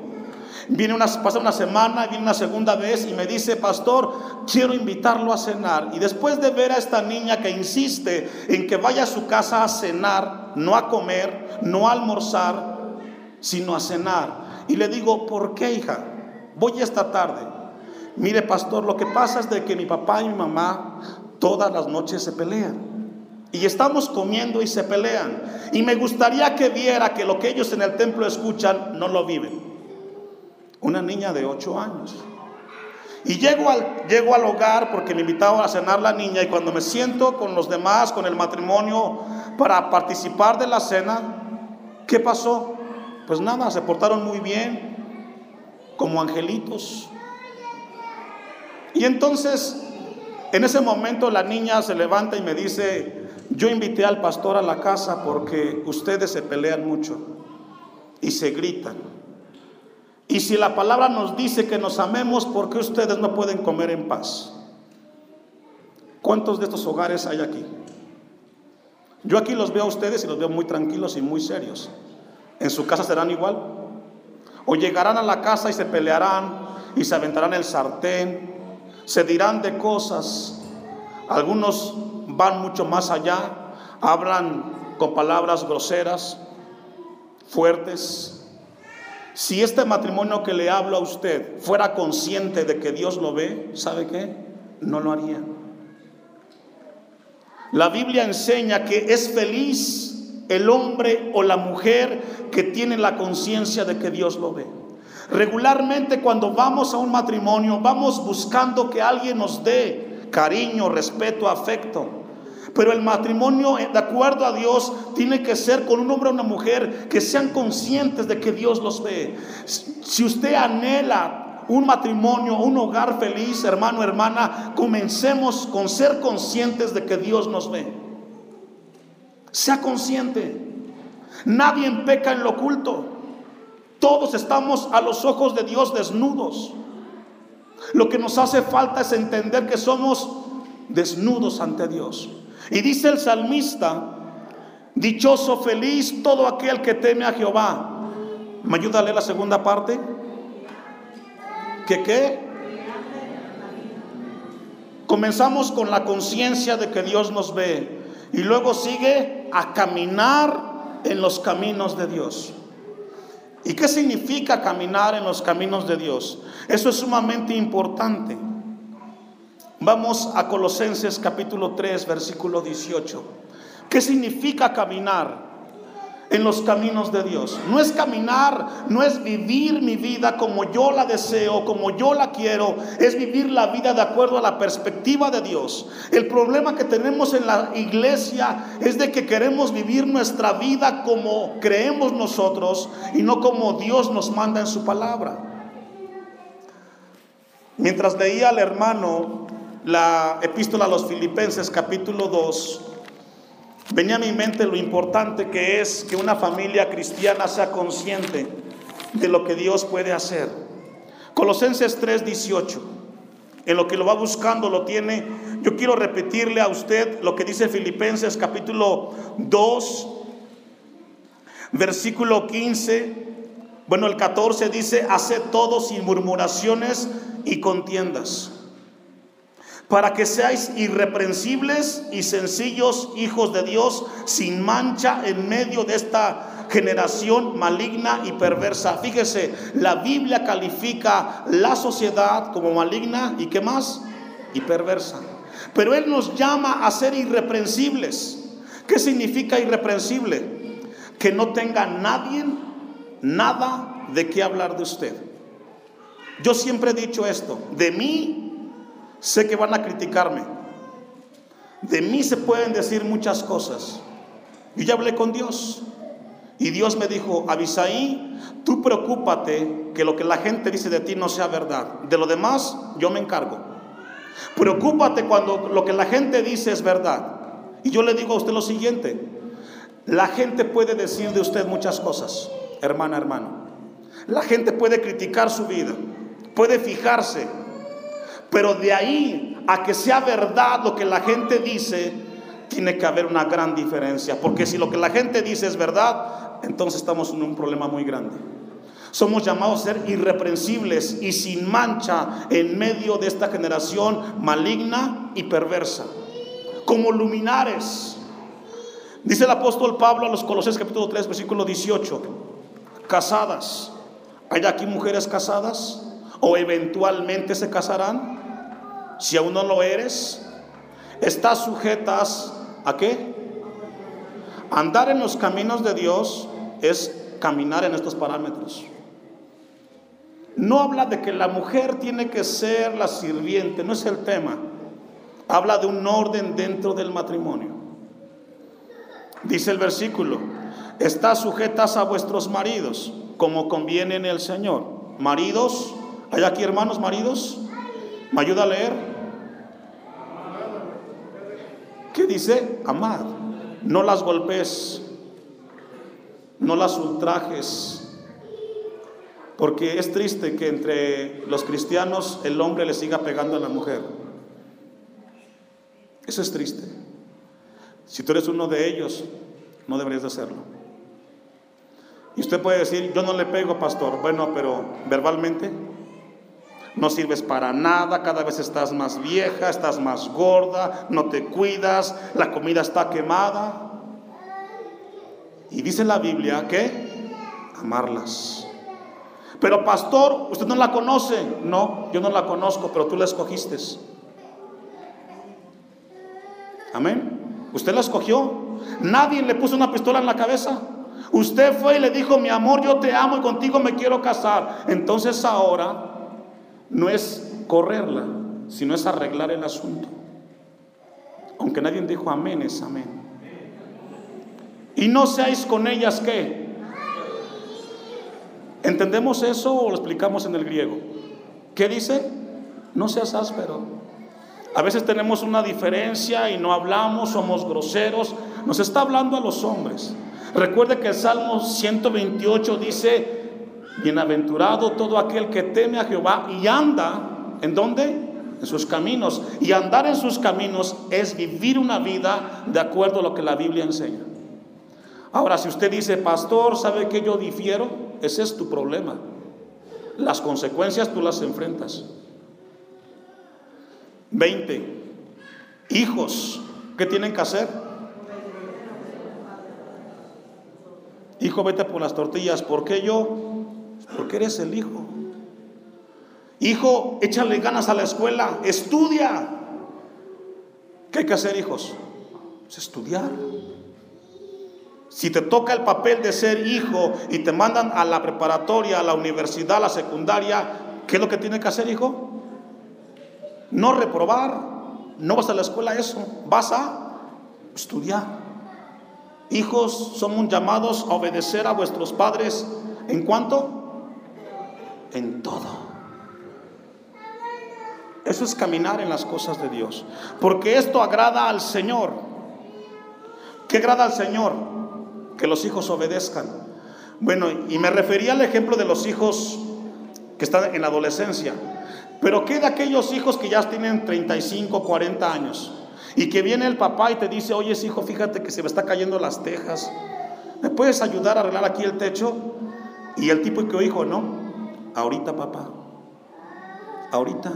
Viene una, pasa una semana, viene una segunda vez y me dice, pastor, quiero invitarlo a cenar. Y después de ver a esta niña que insiste en que vaya a su casa a cenar, no a comer, no a almorzar, sino a cenar. Y le digo, ¿por qué, hija? Voy esta tarde. Mire, pastor, lo que pasa es de que mi papá y mi mamá todas las noches se pelean. Y estamos comiendo y se pelean. Y me gustaría que viera que lo que ellos en el templo escuchan no lo viven. Una niña de 8 años. Y llego al, llego al hogar porque me invitaron a cenar la niña y cuando me siento con los demás, con el matrimonio, para participar de la cena, ¿qué pasó? Pues nada, se portaron muy bien, como angelitos. Y entonces en ese momento la niña se levanta y me dice, yo invité al pastor a la casa porque ustedes se pelean mucho y se gritan. Y si la palabra nos dice que nos amemos, ¿por qué ustedes no pueden comer en paz? ¿Cuántos de estos hogares hay aquí? Yo aquí los veo a ustedes y los veo muy tranquilos y muy serios. ¿En su casa serán igual? ¿O llegarán a la casa y se pelearán y se aventarán el sartén se dirán de cosas. Algunos van mucho más allá, hablan con palabras groseras, fuertes. Si este matrimonio que le hablo a usted fuera consciente de que Dios lo ve, ¿sabe qué? No lo haría. La Biblia enseña que es feliz el hombre o la mujer que tiene la conciencia de que Dios lo ve. Regularmente cuando vamos a un matrimonio vamos buscando que alguien nos dé cariño, respeto, afecto. Pero el matrimonio, de acuerdo a Dios, tiene que ser con un hombre o una mujer que sean conscientes de que Dios los ve. Si usted anhela un matrimonio, un hogar feliz, hermano, hermana, comencemos con ser conscientes de que Dios nos ve. Sea consciente. Nadie peca en lo oculto. Todos estamos a los ojos de Dios desnudos. Lo que nos hace falta es entender que somos desnudos ante Dios. Y dice el salmista, dichoso, feliz todo aquel que teme a Jehová. ¿Me ayuda a leer la segunda parte? ¿Que qué? Comenzamos con la conciencia de que Dios nos ve y luego sigue a caminar en los caminos de Dios. ¿Y qué significa caminar en los caminos de Dios? Eso es sumamente importante. Vamos a Colosenses capítulo 3, versículo 18. ¿Qué significa caminar en los caminos de Dios? No es caminar, no es vivir mi vida como yo la deseo, como yo la quiero, es vivir la vida de acuerdo a la perspectiva de Dios. El problema que tenemos en la iglesia es de que queremos vivir nuestra vida como creemos nosotros y no como Dios nos manda en su palabra. Mientras leía al hermano la epístola a los filipenses capítulo 2, venía a mi mente lo importante que es que una familia cristiana sea consciente de lo que Dios puede hacer. Colosenses 3, 18. En lo que lo va buscando lo tiene. Yo quiero repetirle a usted lo que dice Filipenses capítulo 2, versículo 15. Bueno, el 14 dice, hace todo sin murmuraciones y contiendas para que seáis irreprensibles y sencillos hijos de Dios, sin mancha en medio de esta generación maligna y perversa. Fíjese, la Biblia califica la sociedad como maligna y qué más? Y perversa. Pero Él nos llama a ser irreprensibles. ¿Qué significa irreprensible? Que no tenga nadie nada de qué hablar de usted. Yo siempre he dicho esto, de mí Sé que van a criticarme. De mí se pueden decir muchas cosas. Yo ya hablé con Dios. Y Dios me dijo, Abisaí, tú preocúpate que lo que la gente dice de ti no sea verdad. De lo demás, yo me encargo. Preocúpate cuando lo que la gente dice es verdad. Y yo le digo a usted lo siguiente. La gente puede decir de usted muchas cosas, hermana, hermano. La gente puede criticar su vida, puede fijarse pero de ahí a que sea verdad lo que la gente dice, tiene que haber una gran diferencia. Porque si lo que la gente dice es verdad, entonces estamos en un problema muy grande. Somos llamados a ser irreprensibles y sin mancha en medio de esta generación maligna y perversa. Como luminares. Dice el apóstol Pablo a los Colosenses capítulo 3, versículo 18. Casadas. ¿Hay aquí mujeres casadas? ¿O eventualmente se casarán? Si aún no lo eres, estás sujetas a qué? Andar en los caminos de Dios es caminar en estos parámetros. No habla de que la mujer tiene que ser la sirviente, no es el tema. Habla de un orden dentro del matrimonio. Dice el versículo, está sujetas a vuestros maridos, como conviene en el Señor. Maridos, ¿hay aquí hermanos maridos? ¿Me ayuda a leer? ¿Qué dice? Amad. No las golpes, no las ultrajes. Porque es triste que entre los cristianos el hombre le siga pegando a la mujer. Eso es triste. Si tú eres uno de ellos, no deberías de hacerlo. Y usted puede decir, yo no le pego, pastor. Bueno, pero verbalmente no sirves para nada, cada vez estás más vieja, estás más gorda, no te cuidas, la comida está quemada. Y dice la Biblia que amarlas. Pero pastor, usted no la conoce. No, yo no la conozco, pero tú la escogiste. Amén. Usted la escogió. Nadie le puso una pistola en la cabeza. Usted fue y le dijo, mi amor, yo te amo y contigo me quiero casar. Entonces ahora no es correrla, sino es arreglar el asunto. Aunque nadie dijo amén, es amén. Y no seáis con ellas que. ¿Entendemos eso o lo explicamos en el griego? ¿Qué dice? No seas áspero. A veces tenemos una diferencia y no hablamos, somos groseros. Nos está hablando a los hombres. Recuerde que el Salmo 128 dice, bienaventurado todo aquel que teme a Jehová y anda, ¿en dónde? En sus caminos. Y andar en sus caminos es vivir una vida de acuerdo a lo que la Biblia enseña. Ahora, si usted dice, pastor, ¿sabe que yo difiero? Ese es tu problema. Las consecuencias tú las enfrentas. 20. Hijos, ¿qué tienen que hacer? Hijo, vete por las tortillas. ¿Por qué yo? Porque eres el hijo. Hijo, échale ganas a la escuela, estudia. ¿Qué hay que hacer, hijos? Es estudiar. Si te toca el papel de ser hijo y te mandan a la preparatoria, a la universidad, a la secundaria, ¿qué es lo que tiene que hacer, hijo? No reprobar. No vas a la escuela eso, vas a estudiar. Hijos, somos llamados a obedecer a vuestros padres en cuanto? En todo. Eso es caminar en las cosas de Dios. Porque esto agrada al Señor. ¿Qué agrada al Señor? Que los hijos obedezcan. Bueno, y me refería al ejemplo de los hijos que están en la adolescencia. Pero ¿qué de aquellos hijos que ya tienen 35, 40 años? Y que viene el papá y te dice, oye hijo, fíjate que se me está cayendo las tejas. ¿Me puedes ayudar a arreglar aquí el techo? Y el tipo que hijo, no, ahorita papá, ahorita.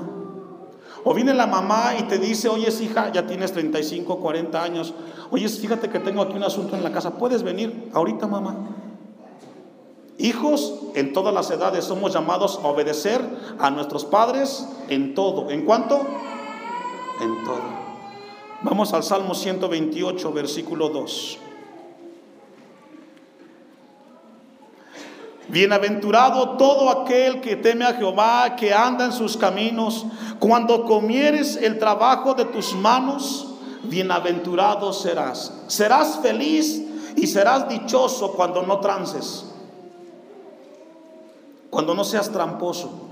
O viene la mamá y te dice, oye hija, ya tienes 35, 40 años. Oye, fíjate que tengo aquí un asunto en la casa. ¿Puedes venir ahorita, mamá? Hijos en todas las edades somos llamados a obedecer a nuestros padres en todo. ¿En cuánto? En todo. Vamos al Salmo 128, versículo 2. Bienaventurado todo aquel que teme a Jehová, que anda en sus caminos. Cuando comieres el trabajo de tus manos, bienaventurado serás. Serás feliz y serás dichoso cuando no trances. Cuando no seas tramposo.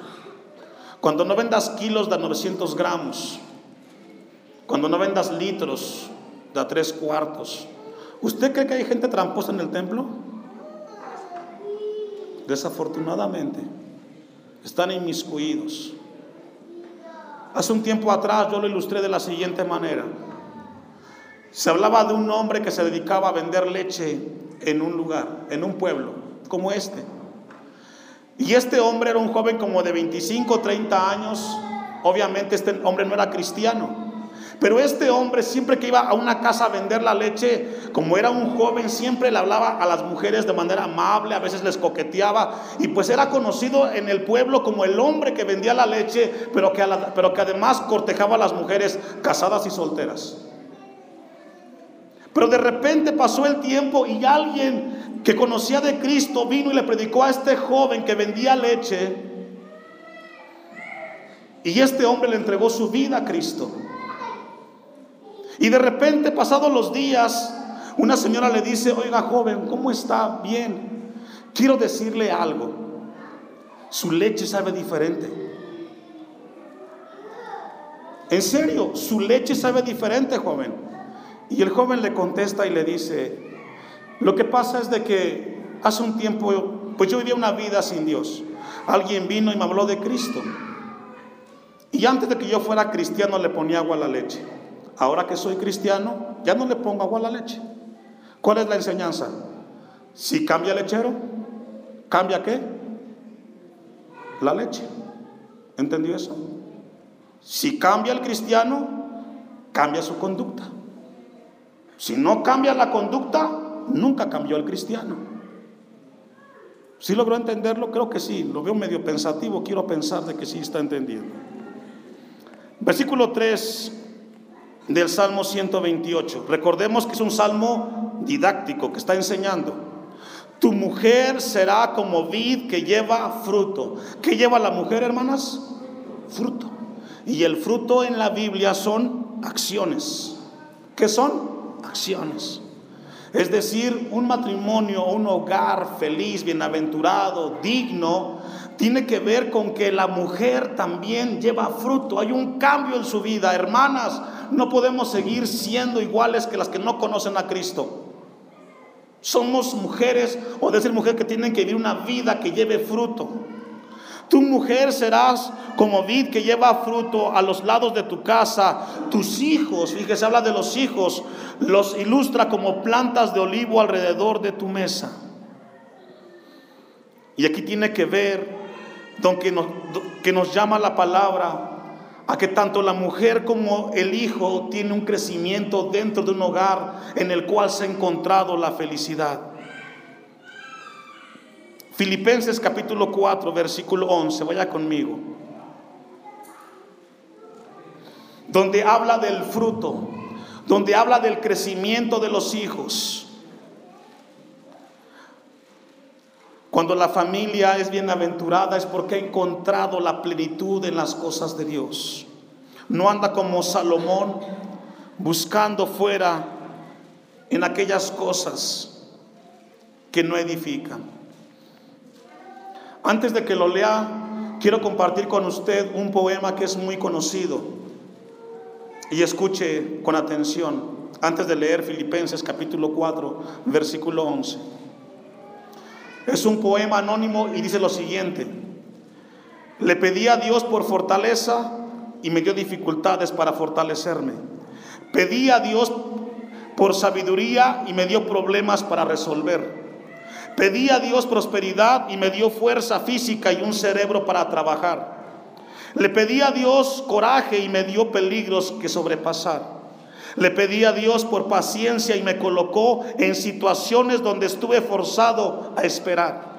Cuando no vendas kilos de 900 gramos cuando no vendas litros de tres cuartos. ¿Usted cree que hay gente tramposa en el templo? Desafortunadamente, están inmiscuidos. Hace un tiempo atrás yo lo ilustré de la siguiente manera. Se hablaba de un hombre que se dedicaba a vender leche en un lugar, en un pueblo como este. Y este hombre era un joven como de 25, 30 años. Obviamente este hombre no era cristiano. Pero este hombre siempre que iba a una casa a vender la leche, como era un joven, siempre le hablaba a las mujeres de manera amable, a veces les coqueteaba y pues era conocido en el pueblo como el hombre que vendía la leche, pero que, además cortejaba a las mujeres casadas y solteras. Pero de repente pasó el tiempo y alguien que conocía de Cristo vino y le predicó a este joven que vendía leche. Y este hombre le entregó su vida a Cristo. Y de repente, pasados los días, una señora le dice, oiga joven, ¿cómo está? Bien. Quiero decirle algo. Su leche sabe diferente. En serio, su leche sabe diferente, joven. Y el joven le contesta y le dice, lo que pasa es de que hace un tiempo, pues yo vivía una vida sin Dios. Alguien vino y me habló de Cristo. Y antes de que yo fuera cristiano le ponía agua a la leche. Ahora que soy cristiano, ya no le pongo agua a la leche. ¿Cuál es la enseñanza? Si cambia lechero, ¿cambia qué? La leche. ¿Entendió eso? Si cambia el cristiano, cambia su conducta. Si no cambia la conducta, nunca cambió el cristiano. ¿Sí logró entenderlo? Creo que sí. Lo veo medio pensativo. Quiero pensar de que sí está entendiendo. Versículo 3 del Salmo 128. Recordemos que es un salmo didáctico que está enseñando. Tu mujer será como vid que lleva fruto. ¿Qué lleva la mujer, hermanas? Fruto. Y el fruto en la Biblia son acciones. ¿Qué son? Acciones. Es decir, un matrimonio, un hogar feliz, bienaventurado, digno, tiene que ver con que la mujer también lleva fruto. Hay un cambio en su vida. Hermanas, no podemos seguir siendo iguales que las que no conocen a Cristo. Somos mujeres, o decir mujer, que tienen que vivir una vida que lleve fruto. Tu mujer serás como vid que lleva fruto a los lados de tu casa. Tus hijos, fíjese, habla de los hijos, los ilustra como plantas de olivo alrededor de tu mesa. Y aquí tiene que ver, don que nos, que nos llama la palabra, a que tanto la mujer como el hijo tiene un crecimiento dentro de un hogar en el cual se ha encontrado la felicidad. Filipenses capítulo 4, versículo 11, vaya conmigo. Donde habla del fruto, donde habla del crecimiento de los hijos. Cuando la familia es bienaventurada es porque ha encontrado la plenitud en las cosas de Dios. No anda como Salomón buscando fuera en aquellas cosas que no edifican. Antes de que lo lea, quiero compartir con usted un poema que es muy conocido. Y escuche con atención, antes de leer Filipenses capítulo 4, versículo 11. Es un poema anónimo y dice lo siguiente. Le pedí a Dios por fortaleza y me dio dificultades para fortalecerme. Pedí a Dios por sabiduría y me dio problemas para resolver. Pedí a Dios prosperidad y me dio fuerza física y un cerebro para trabajar. Le pedí a Dios coraje y me dio peligros que sobrepasar. Le pedí a Dios por paciencia y me colocó en situaciones donde estuve forzado a esperar.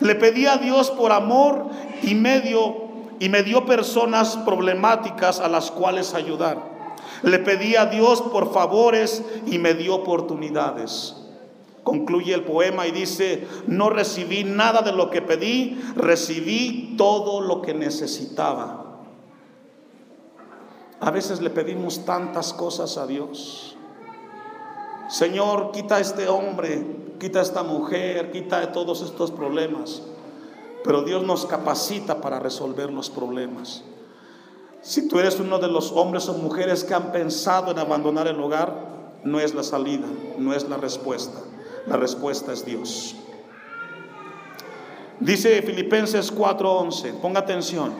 Le pedí a Dios por amor y medio y me dio personas problemáticas a las cuales ayudar. Le pedí a Dios por favores y me dio oportunidades concluye el poema y dice, no recibí nada de lo que pedí, recibí todo lo que necesitaba. A veces le pedimos tantas cosas a Dios. Señor, quita a este hombre, quita a esta mujer, quita todos estos problemas. Pero Dios nos capacita para resolver los problemas. Si tú eres uno de los hombres o mujeres que han pensado en abandonar el hogar, no es la salida, no es la respuesta. La respuesta es Dios. Dice Filipenses 4:11, ponga atención.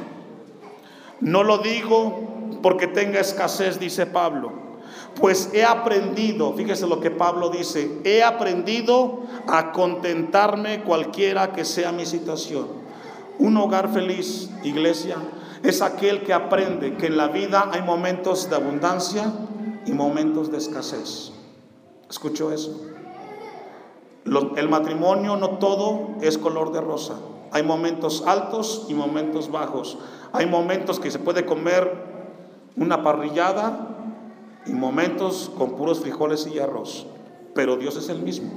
No lo digo porque tenga escasez, dice Pablo, pues he aprendido, fíjese lo que Pablo dice, he aprendido a contentarme cualquiera que sea mi situación. Un hogar feliz, iglesia, es aquel que aprende que en la vida hay momentos de abundancia y momentos de escasez. ¿Escuchó eso? el matrimonio no todo es color de rosa. Hay momentos altos y momentos bajos. Hay momentos que se puede comer una parrillada y momentos con puros frijoles y arroz. Pero Dios es el mismo.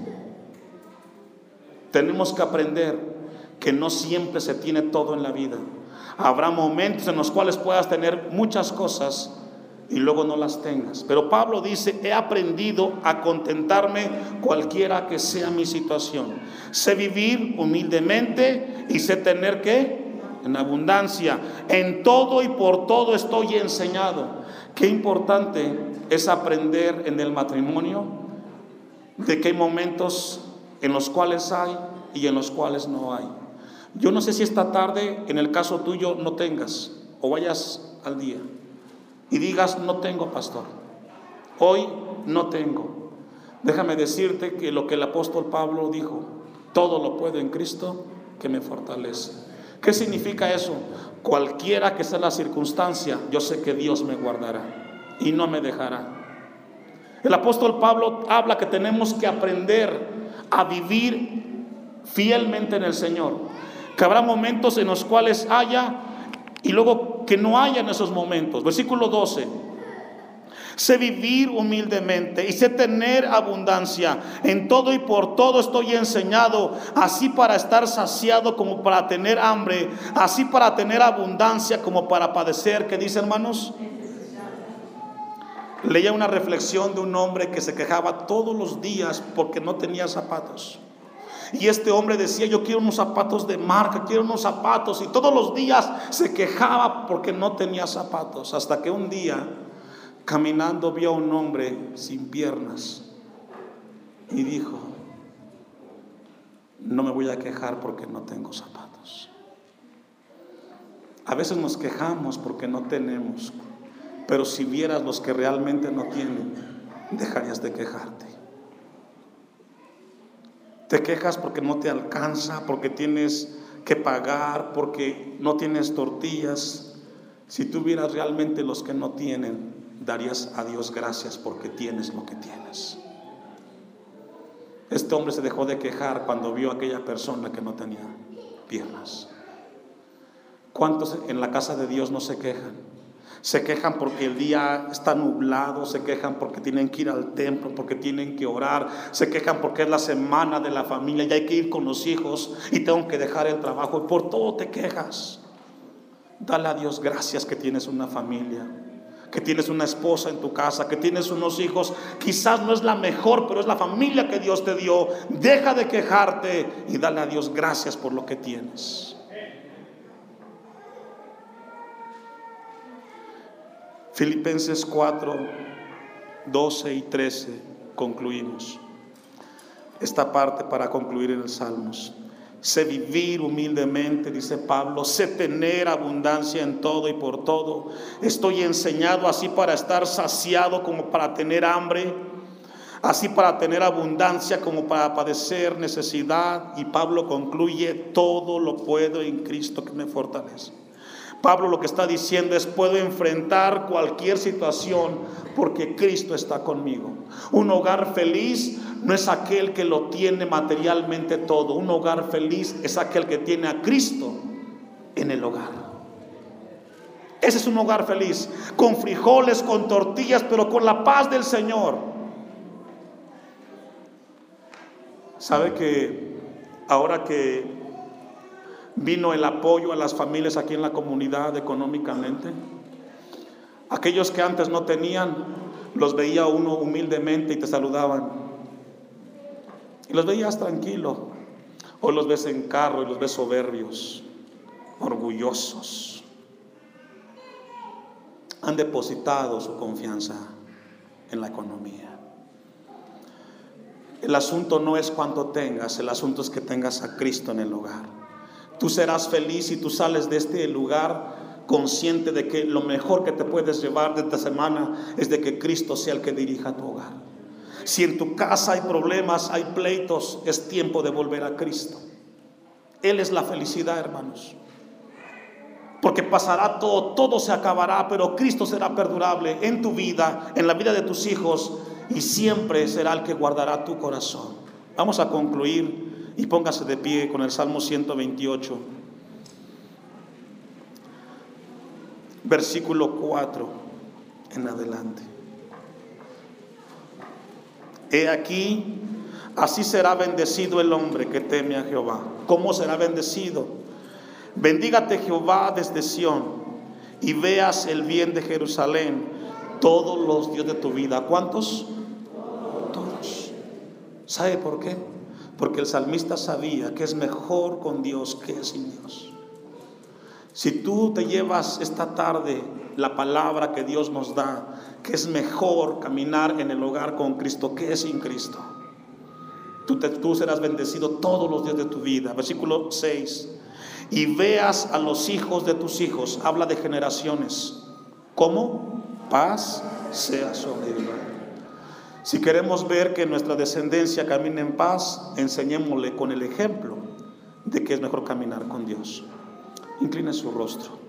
Tenemos que aprender que no siempre se tiene todo en la vida. Habrá momentos en los cuales puedas tener muchas cosas y luego no las tengas. Pero Pablo dice, he aprendido a contentarme cualquiera que sea mi situación. Sé vivir humildemente y sé tener que en abundancia. En todo y por todo estoy enseñado. Qué importante es aprender en el matrimonio de hay momentos en los cuales hay y en los cuales no hay. Yo no sé si esta tarde, en el caso tuyo, no tengas o vayas al día y digas, no tengo pastor, hoy no tengo. Déjame decirte que lo que el apóstol Pablo dijo, todo lo puedo en Cristo que me fortalece. ¿Qué significa eso? Cualquiera que sea la circunstancia, yo sé que Dios me guardará y no me dejará. El apóstol Pablo habla que tenemos que aprender a vivir fielmente en el Señor. Que habrá momentos en los cuales haya y luego que no haya en esos momentos. Versículo 12. Sé vivir humildemente y sé tener abundancia. En todo y por todo estoy enseñado, así para estar saciado como para tener hambre, así para tener abundancia como para padecer. ¿Qué dice hermanos? Leía una reflexión de un hombre que se quejaba todos los días porque no tenía zapatos. Y este hombre decía, yo quiero unos zapatos de marca, quiero unos zapatos. Y todos los días se quejaba porque no tenía zapatos. Hasta que un día, caminando, vio a un hombre sin piernas. Y dijo, no me voy a quejar porque no tengo zapatos. A veces nos quejamos porque no tenemos. Pero si vieras los que realmente no tienen, dejarías de quejarte. Te quejas porque no te alcanza, porque tienes que pagar, porque no tienes tortillas. Si tú vieras realmente los que no tienen, darías a Dios gracias porque tienes lo que tienes. Este hombre se dejó de quejar cuando vio a aquella persona que no tenía piernas. ¿Cuántos en la casa de Dios no se quejan? Se quejan porque el día está nublado, se quejan porque tienen que ir al templo, porque tienen que orar, se quejan porque es la semana de la familia y hay que ir con los hijos y tengo que dejar el trabajo y por todo te quejas. Dale a Dios gracias que tienes una familia, que tienes una esposa en tu casa, que tienes unos hijos. Quizás no es la mejor, pero es la familia que Dios te dio. Deja de quejarte y dale a Dios gracias por lo que tienes. Filipenses 4, 12 y 13 concluimos. Esta parte para concluir en el Salmos. Sé vivir humildemente, dice Pablo, sé tener abundancia en todo y por todo. Estoy enseñado así para estar saciado como para tener hambre, así para tener abundancia como para padecer necesidad. Y Pablo concluye, todo lo puedo en Cristo que me fortalece. Pablo lo que está diciendo es, puedo enfrentar cualquier situación porque Cristo está conmigo. Un hogar feliz no es aquel que lo tiene materialmente todo. Un hogar feliz es aquel que tiene a Cristo en el hogar. Ese es un hogar feliz, con frijoles, con tortillas, pero con la paz del Señor. ¿Sabe que ahora que vino el apoyo a las familias aquí en la comunidad económicamente. Aquellos que antes no tenían, los veía uno humildemente y te saludaban. Y los veías tranquilo. Hoy los ves en carro y los ves soberbios, orgullosos. Han depositado su confianza en la economía. El asunto no es cuánto tengas, el asunto es que tengas a Cristo en el hogar. Tú serás feliz si tú sales de este lugar consciente de que lo mejor que te puedes llevar de esta semana es de que Cristo sea el que dirija tu hogar. Si en tu casa hay problemas, hay pleitos, es tiempo de volver a Cristo. Él es la felicidad, hermanos. Porque pasará todo, todo se acabará, pero Cristo será perdurable en tu vida, en la vida de tus hijos, y siempre será el que guardará tu corazón. Vamos a concluir y póngase de pie con el Salmo 128, versículo 4 en adelante. He aquí, así será bendecido el hombre que teme a Jehová. ¿Cómo será bendecido? Bendígate Jehová desde Sión y veas el bien de Jerusalén todos los días de tu vida. ¿Cuántos? Todos. ¿Sabe por qué? Porque el salmista sabía que es mejor con Dios que sin Dios. Si tú te llevas esta tarde la palabra que Dios nos da, que es mejor caminar en el hogar con Cristo que sin Cristo, tú, tú serás bendecido todos los días de tu vida. Versículo 6. Y veas a los hijos de tus hijos, habla de generaciones. ¿Cómo? Paz sea sobre ellos. Si queremos ver que nuestra descendencia camine en paz, enseñémosle con el ejemplo de que es mejor caminar con Dios. Incline su rostro.